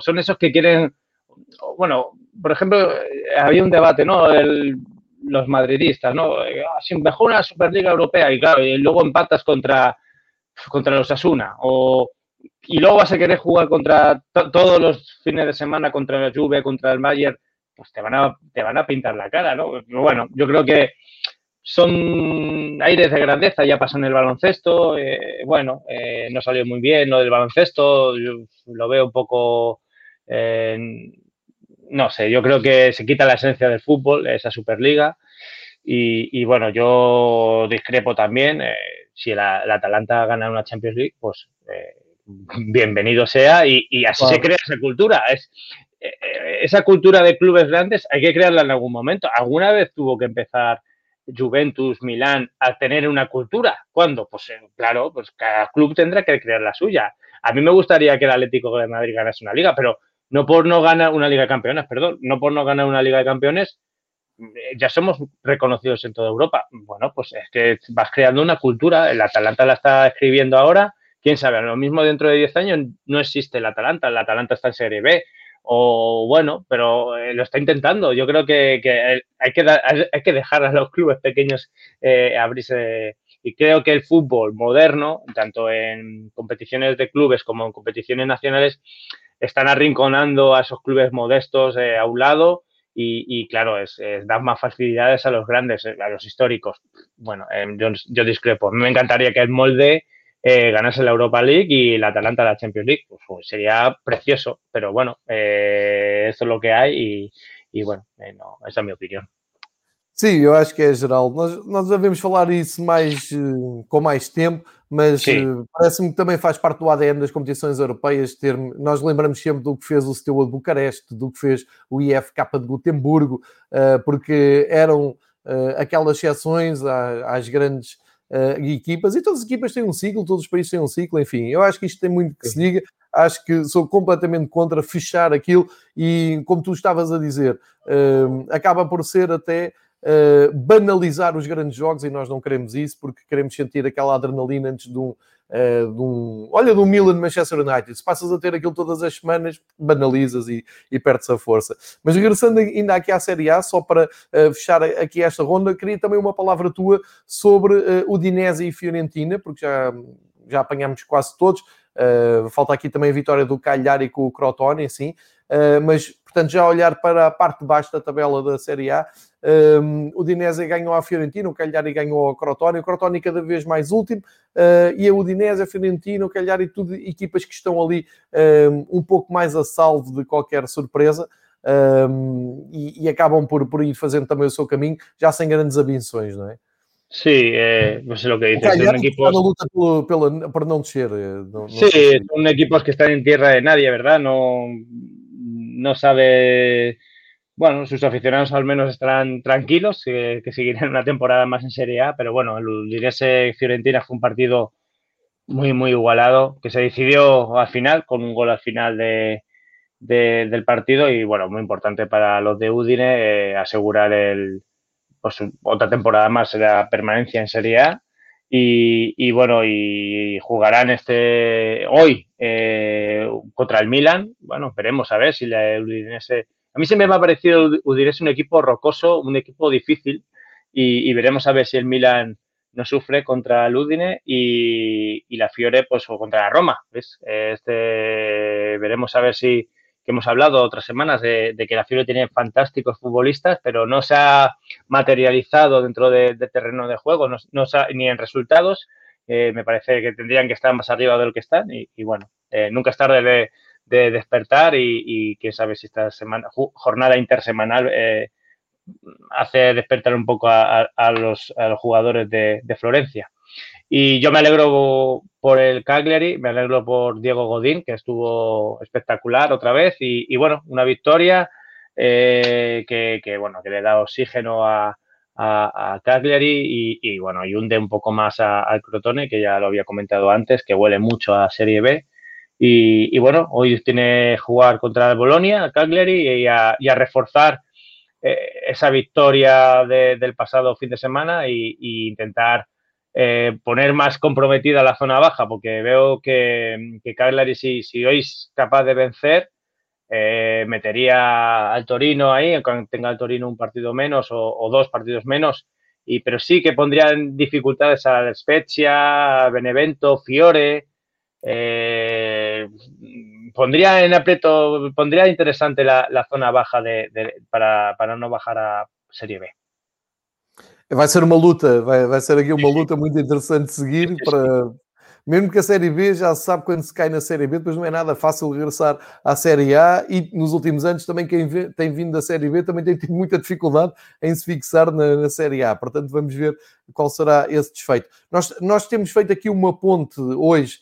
son esos que quieren, bueno, por ejemplo, había un debate, ¿no? El los madridistas, ¿no? Eh, ah, mejor una Superliga Europea y claro, y luego empatas contra, contra los Asuna o y luego vas a querer jugar contra todos los fines de semana contra la Juve, contra el Bayern, pues te van a, te van a pintar la cara, ¿no? bueno, yo creo que son aires de grandeza, ya pasó en el baloncesto, eh, bueno, eh, no salió muy bien lo del baloncesto, yo lo veo un poco no sé, yo creo que se quita la esencia del fútbol, esa Superliga. Y, bueno, yo discrepo también. Eh, si la, Atalanta gana una Champions League, pues eh, bienvenido sea y, así se crea esa cultura. Es, esa cultura de clubes grandes hay que crearla en algún momento. Alguna vez tuvo que empezar Juventus, Milán a tener una cultura. ¿Cuándo? Pues claro, pues cada club tendrá que crear la suya. A mí me gustaría que el Atlético de Madrid ganase una liga, pero no por no ganar una Liga de Campeones, perdón, no por no ganar una Liga de Campeones, eh, ya somos reconocidos en toda Europa. Bueno, pues es que vas creando una cultura, el Atalanta la está escribiendo ahora, quién sabe, lo mismo dentro de 10 años no existe el Atalanta, el Atalanta está en Serie B, o bueno, pero eh, lo está intentando. Yo creo que, hay, que que dejar a los clubes pequeños eh, abrirse. Y creo que el fútbol moderno, tanto en competiciones de clubes como en competiciones nacionales, están arrinconando a esos clubes modestos eh, a un lado y, claro, es, dan más facilidades a los grandes, a los históricos. Bueno, yo, yo discrepo. Me encantaría que el molde eh, ganase la Europa League y la Atalanta la Champions League. Pues, pues, sería precioso, pero bueno, eh, eso es lo que hay e, bueno, eh, não, essa é a minha opinião. Sim, eu acho que é geral. Nós, nós devemos falar isso mais com mais tempo, mas uh, parece-me que também faz parte do ADN das competições europeias. Ter, nós lembramos sempre do que fez o Steaua de Bucareste, do que fez o IFK de Gotemburgo, uh, porque eram aquelas exceções às grandes equipas, e todas as equipas têm um ciclo, todos os países têm um ciclo, enfim, eu acho que isto tem muito que se liga, acho que sou completamente contra fechar aquilo e, como tu estavas a dizer, acaba por ser até uh, banalizar os grandes jogos e nós não queremos isso porque queremos sentir aquela adrenalina antes de um, uh, de um, olha, do Milan Manchester United. Se passas a ter aquilo todas as semanas, banalizas e, e perdes a força. Mas regressando ainda aqui à Série A, só para uh, fechar aqui esta ronda, queria também uma palavra tua sobre uh, o Dinese e Fiorentina, porque já, já apanhámos quase todos. Falta aqui também a vitória do Cagliari com o Crotone, assim, mas portanto já olhar para a parte de baixo da tabela da Série A, um, o Dinese ganhou a Fiorentina, o Cagliari ganhou a Crotone, o Crotone cada vez mais último, uh, e a Udinese, a Fiorentina, o Cagliari, tudo equipas que estão ali um, um pouco mais a salvo de qualquer surpresa. Um, e, e, acabam por, por ir fazendo também o seu caminho, já sem grandes abenções, não é? Sí, eh, no sé lo que dices. Son equipos... luta por, por, por no descer. Eh, no, no sí, son equipos que están en tierra de nadie, ¿verdad? No, no sabe bueno, sus aficionados al menos estarán tranquilos, que, seguirán una temporada más en Serie A, pero bueno, el Udinese Fiorentina fue un partido muy, muy igualado, que se decidió al final, con un gol al final de, del partido y bueno, muy importante para los de Udine eh, asegurar el, pues, otra temporada más la permanencia en Serie A. Y, bueno, y jugarán este hoy eh, contra el Milan. Bueno, veremos a ver si la Udinese a mí siempre me ha parecido Udinese un equipo rocoso, un equipo difícil y, veremos a ver si el Milan no sufre contra el Udine y, la Fiore pues o contra la Roma. Este, veremos a ver si que hemos hablado otras semanas de, que la Fiore tiene fantásticos futbolistas, pero no se ha materializado dentro de, terreno de juego, no, ni en resultados. Eh, me parece que tendrían que estar más arriba de lo que están y, bueno, eh, nunca es tarde de, de despertar y, y quién sabe si esta semana, jornada intersemanal eh, hace despertar un poco a, los, jugadores de, Florencia. Y yo me alegro por el Cagliari, me alegro por Diego Godín, que estuvo espectacular otra vez. Y, bueno, una victoria eh, que, bueno, que le da oxígeno a, Cagliari y, bueno, y hunde un poco más al Crotone, que ya lo había comentado antes, que huele mucho a Serie B. Y, bueno, hoy tiene jugar contra el Bolonia, el Cagliari, y a, reforzar eh, esa victoria del pasado fin de semana e intentar eh, poner más comprometida la zona baja, porque veo que, que Cagliari, si, si hoy es capaz de vencer, eh, metería al Torino ahí, cuando tenga el Torino un partido menos o, dos partidos menos, y, pero sí que pondría en dificultades a Spezia, Benevento, Fiore, eh, pondría en aprieto, pondría interesante la, la zona baja de, para, para não bajar a Série B. Vai ser uma luta, vai, vai ser aqui uma luta muito interessante de seguir para, mesmo que a Série B já se sabe quando se cai na Série B, depois não é nada fácil regressar à Série A e nos últimos anos também quem tem vindo da Série B também tem tido muita dificuldade em se fixar na, na Série A. Portanto, vamos ver qual será esse desfeito. Nós, nós temos feito aqui uma ponte hoje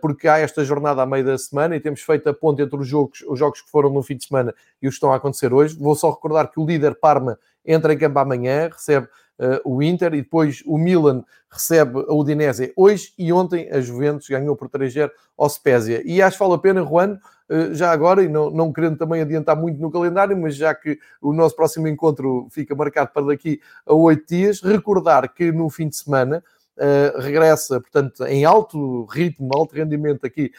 porque há esta jornada à meio da semana e temos feito a ponte entre os jogos, os jogos que foram no fim de semana e os que estão a acontecer hoje. Vou só recordar que o líder Parma entra em campo amanhã, recebe uh, o Inter e depois o Milan recebe a Udinese hoje e ontem a Juventus ganhou por 3-0 ao Spezia. E acho que vale a pena, Juan, uh, já agora, e não, não querendo também adiantar muito no calendário, mas já que o nosso próximo encontro fica marcado para daqui a oito dias, recordar que no fim de semana uh, regressa, portanto, em alto ritmo, alto rendimento aqui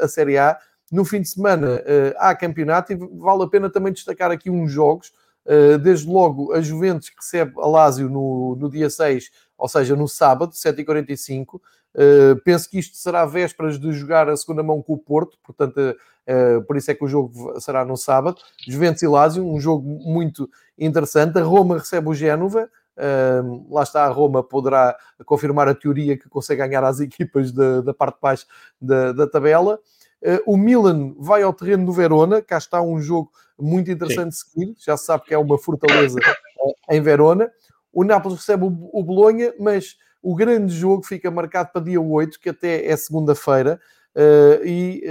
a Série A. No fim de semana há campeonato e vale a pena também destacar aqui uns jogos eh, desde logo, a Juventus recebe a Lazio no, no dia 6, ou seja, no sábado, 7h45. Uh, eh, penso que isto será vésperas de jogar a segunda mão com o Porto, portanto, uh, por isso é que o jogo será no sábado. Juventus e Lazio, um jogo muito interessante. A Roma recebe o Génova. Uh, lá está, a Roma poderá confirmar a teoria que consegue ganhar as equipas da, da parte de baixo da, da tabela. Uh, o Milan vai ao terreno do Verona, cá está um jogo muito interessante Sim. de seguir, já se sabe que é uma fortaleza uh, em Verona. O Nápoles recebe o, o Bolonha, mas o grande jogo fica marcado para dia 8, que até é segunda-feira, uh, e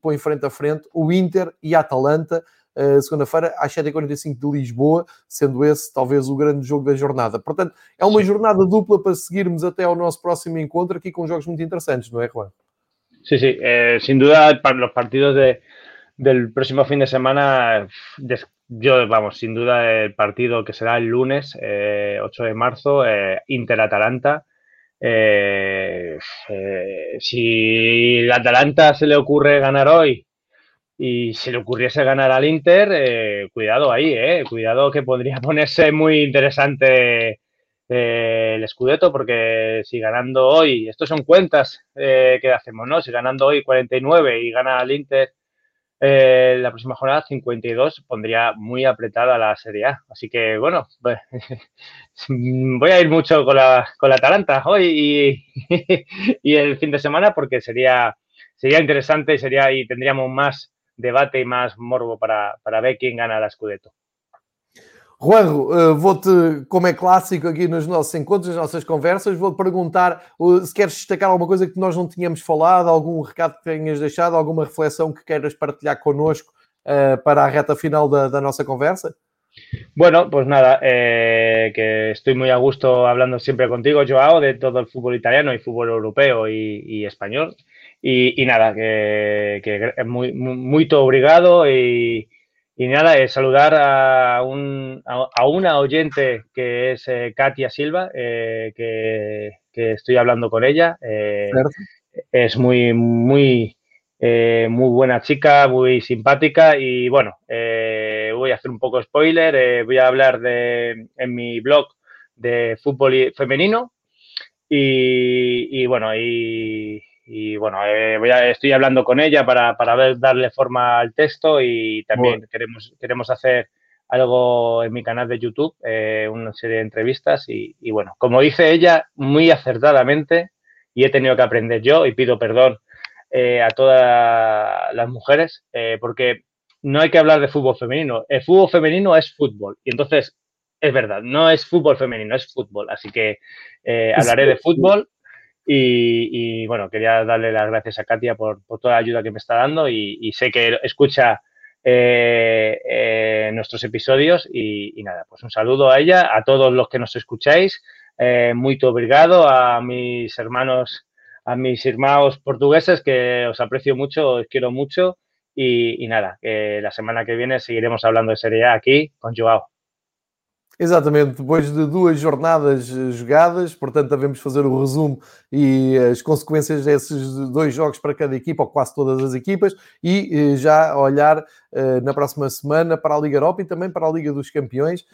põe frente a frente o Inter e a Atalanta, Uh, segunda-feira, às 7h45 de Lisboa, sendo ese talvez o grande jogo da jornada. Portanto, é uma jornada dupla para seguirmos até ao nosso próximo encontro, aqui com jogos muito interessantes, não é, Juan? Sí, sí, eh, sin duda los partidos de, del próximo fin de semana, yo, vamos, sin duda el partido que será el lunes, 8 eh, de marzo, eh, Inter-Atalanta. si el Atalanta se le ocurre ganar hoy y si le ocurriese ganar al Inter, cuidado ahí, cuidado que podría ponerse muy interesante el Scudetto, porque si ganando hoy, estos son cuentas eh, que hacemos, ¿no? Si ganando hoy 49 y gana el Inter eh, la próxima jornada 52, pondría muy apretada la Serie A. Así que, bueno, pues, voy a ir mucho con la, con la Atalanta hoy y, y, el fin de semana porque sería, sería interesante y, sería, y tendríamos más debate y más morbo para, para ver quién gana la Scudetto. Juanjo, uh, vou-te, como é clássico aqui nos nossos encontros, nas nossas conversas, vou-te perguntar se queres destacar alguma coisa que nós não tínhamos falado, algum recado que tenhas deixado, alguma reflexão que queiras partilhar connosco uh, para a reta final da, da nossa conversa. Bueno, pues nada, eh, que estoy muy a gusto hablando siempre contigo, Joao, de todo el fútbol italiano y fútbol europeo y, y español. Y, y, nada, que, que muy, muy, muy obrigado y, y nada, es saludar a, un, a, una oyente que es eh, Katia Silva, eh, que, que, estoy hablando con ella. Eh, es muy, muy, muy buena chica, muy simpática y bueno, voy a hacer un poco spoiler, voy a hablar de, en mi blog de fútbol femenino y, y bueno, y, y bueno, eh, voy a, estoy hablando con ella para, para ver, darle forma al texto y también queremos, queremos hacer algo en mi canal de YouTube, eh, una serie de entrevistas y, y, bueno, como dice ella muy acertadamente y he tenido que aprender yo y pido perdón eh, a todas las mujeres eh, porque no hay que hablar de fútbol femenino, el fútbol femenino es fútbol. Y entonces es verdad, no es fútbol femenino, es fútbol, así que hablaré de fútbol y, bueno, quería darle las gracias a Katia por, toda la ayuda que me está dando y, sé que escucha eh, eh, nuestros episodios y, nada, pues un saludo a ella, a todos los que nos escucháis, eh, muy obrigado a mis hermanos, a mis hermanos portugueses que os aprecio mucho, os quiero mucho y, nada, la semana que viene seguiremos hablando de Serie A aquí con Joao. Exatamente, depois de duas jornadas eh, jogadas, portanto, devemos fazer o resumo e as consequências desses dois jogos para cada equipa, ou quase todas as equipas, e eh, já olhar na próxima semana para a Liga Europa e também para a Liga dos Campeões,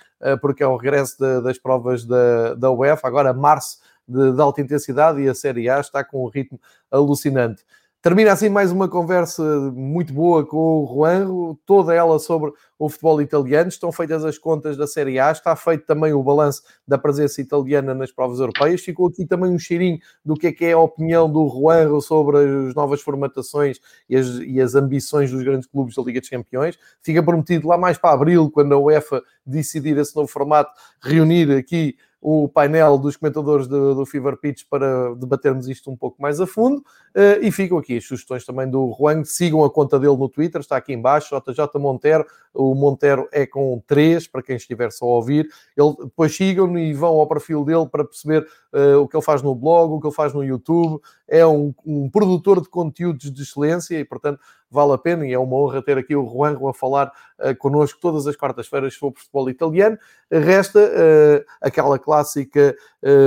porque é o regresso das provas da, da UEFA, agora março de alta intensidade e a Série A está com um ritmo alucinante. Termina assim mais uma conversa muito boa com o Juan, toda ela sobre o futebol italiano. Estão feitas as contas da Série A, está feito também o balanço da presença italiana nas provas europeias. Ficou aqui também um cheirinho do que é que é a opinião do Juan sobre as novas formatações e as, e as ambições dos grandes clubes da Liga dos Campeões. Fica prometido lá mais para abril, quando a UEFA decidir esse novo formato, reunir aqui o painel dos comentadores do, do Fever Pitch para debatermos isto um pouco mais a fundo. Uh, e ficam aqui as sugestões também do Juan. Sigam a conta dele no Twitter, está aqui embaixo, JJ Montero. O Montero é com 3, para quem estiver só a ouvir. Ele, depois sigam e vão ao perfil dele para perceber uh, o que ele faz no blog, o que ele faz no YouTube. É um, um produtor de conteúdos de excelência e, portanto, vale a pena e é uma honra ter aqui o Juanjo a falar uh, connosco todas as quartas-feiras sobre futebol italiano. Resta uh, aquela clássica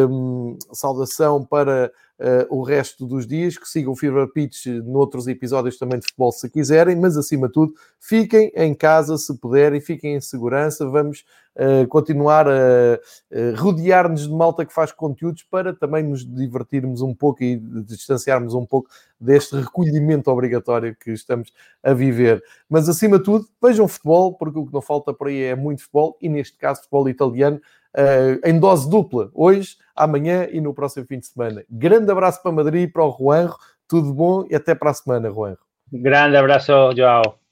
um, saudação para uh, o resto dos dias, que sigam o Fever Pitch noutros episódios também de futebol se quiserem, mas acima de tudo, fiquem em casa se puderem, fiquem em segurança, vamos uh, continuar a, a rodear-nos de malta que faz conteúdos para também nos divertirmos um pouco e distanciarmos um pouco deste recolhimento obrigatório que estamos a viver. Mas acima de tudo, vejam futebol, porque o que não falta por aí é muito futebol, e neste caso futebol italiano, uh, em dose dupla, hoje, amanhã e no próximo fim de semana. Grande abraço para Madrid, para o Juanjo, tudo bom e até para a semana, Juanjo. Grande abraço, João.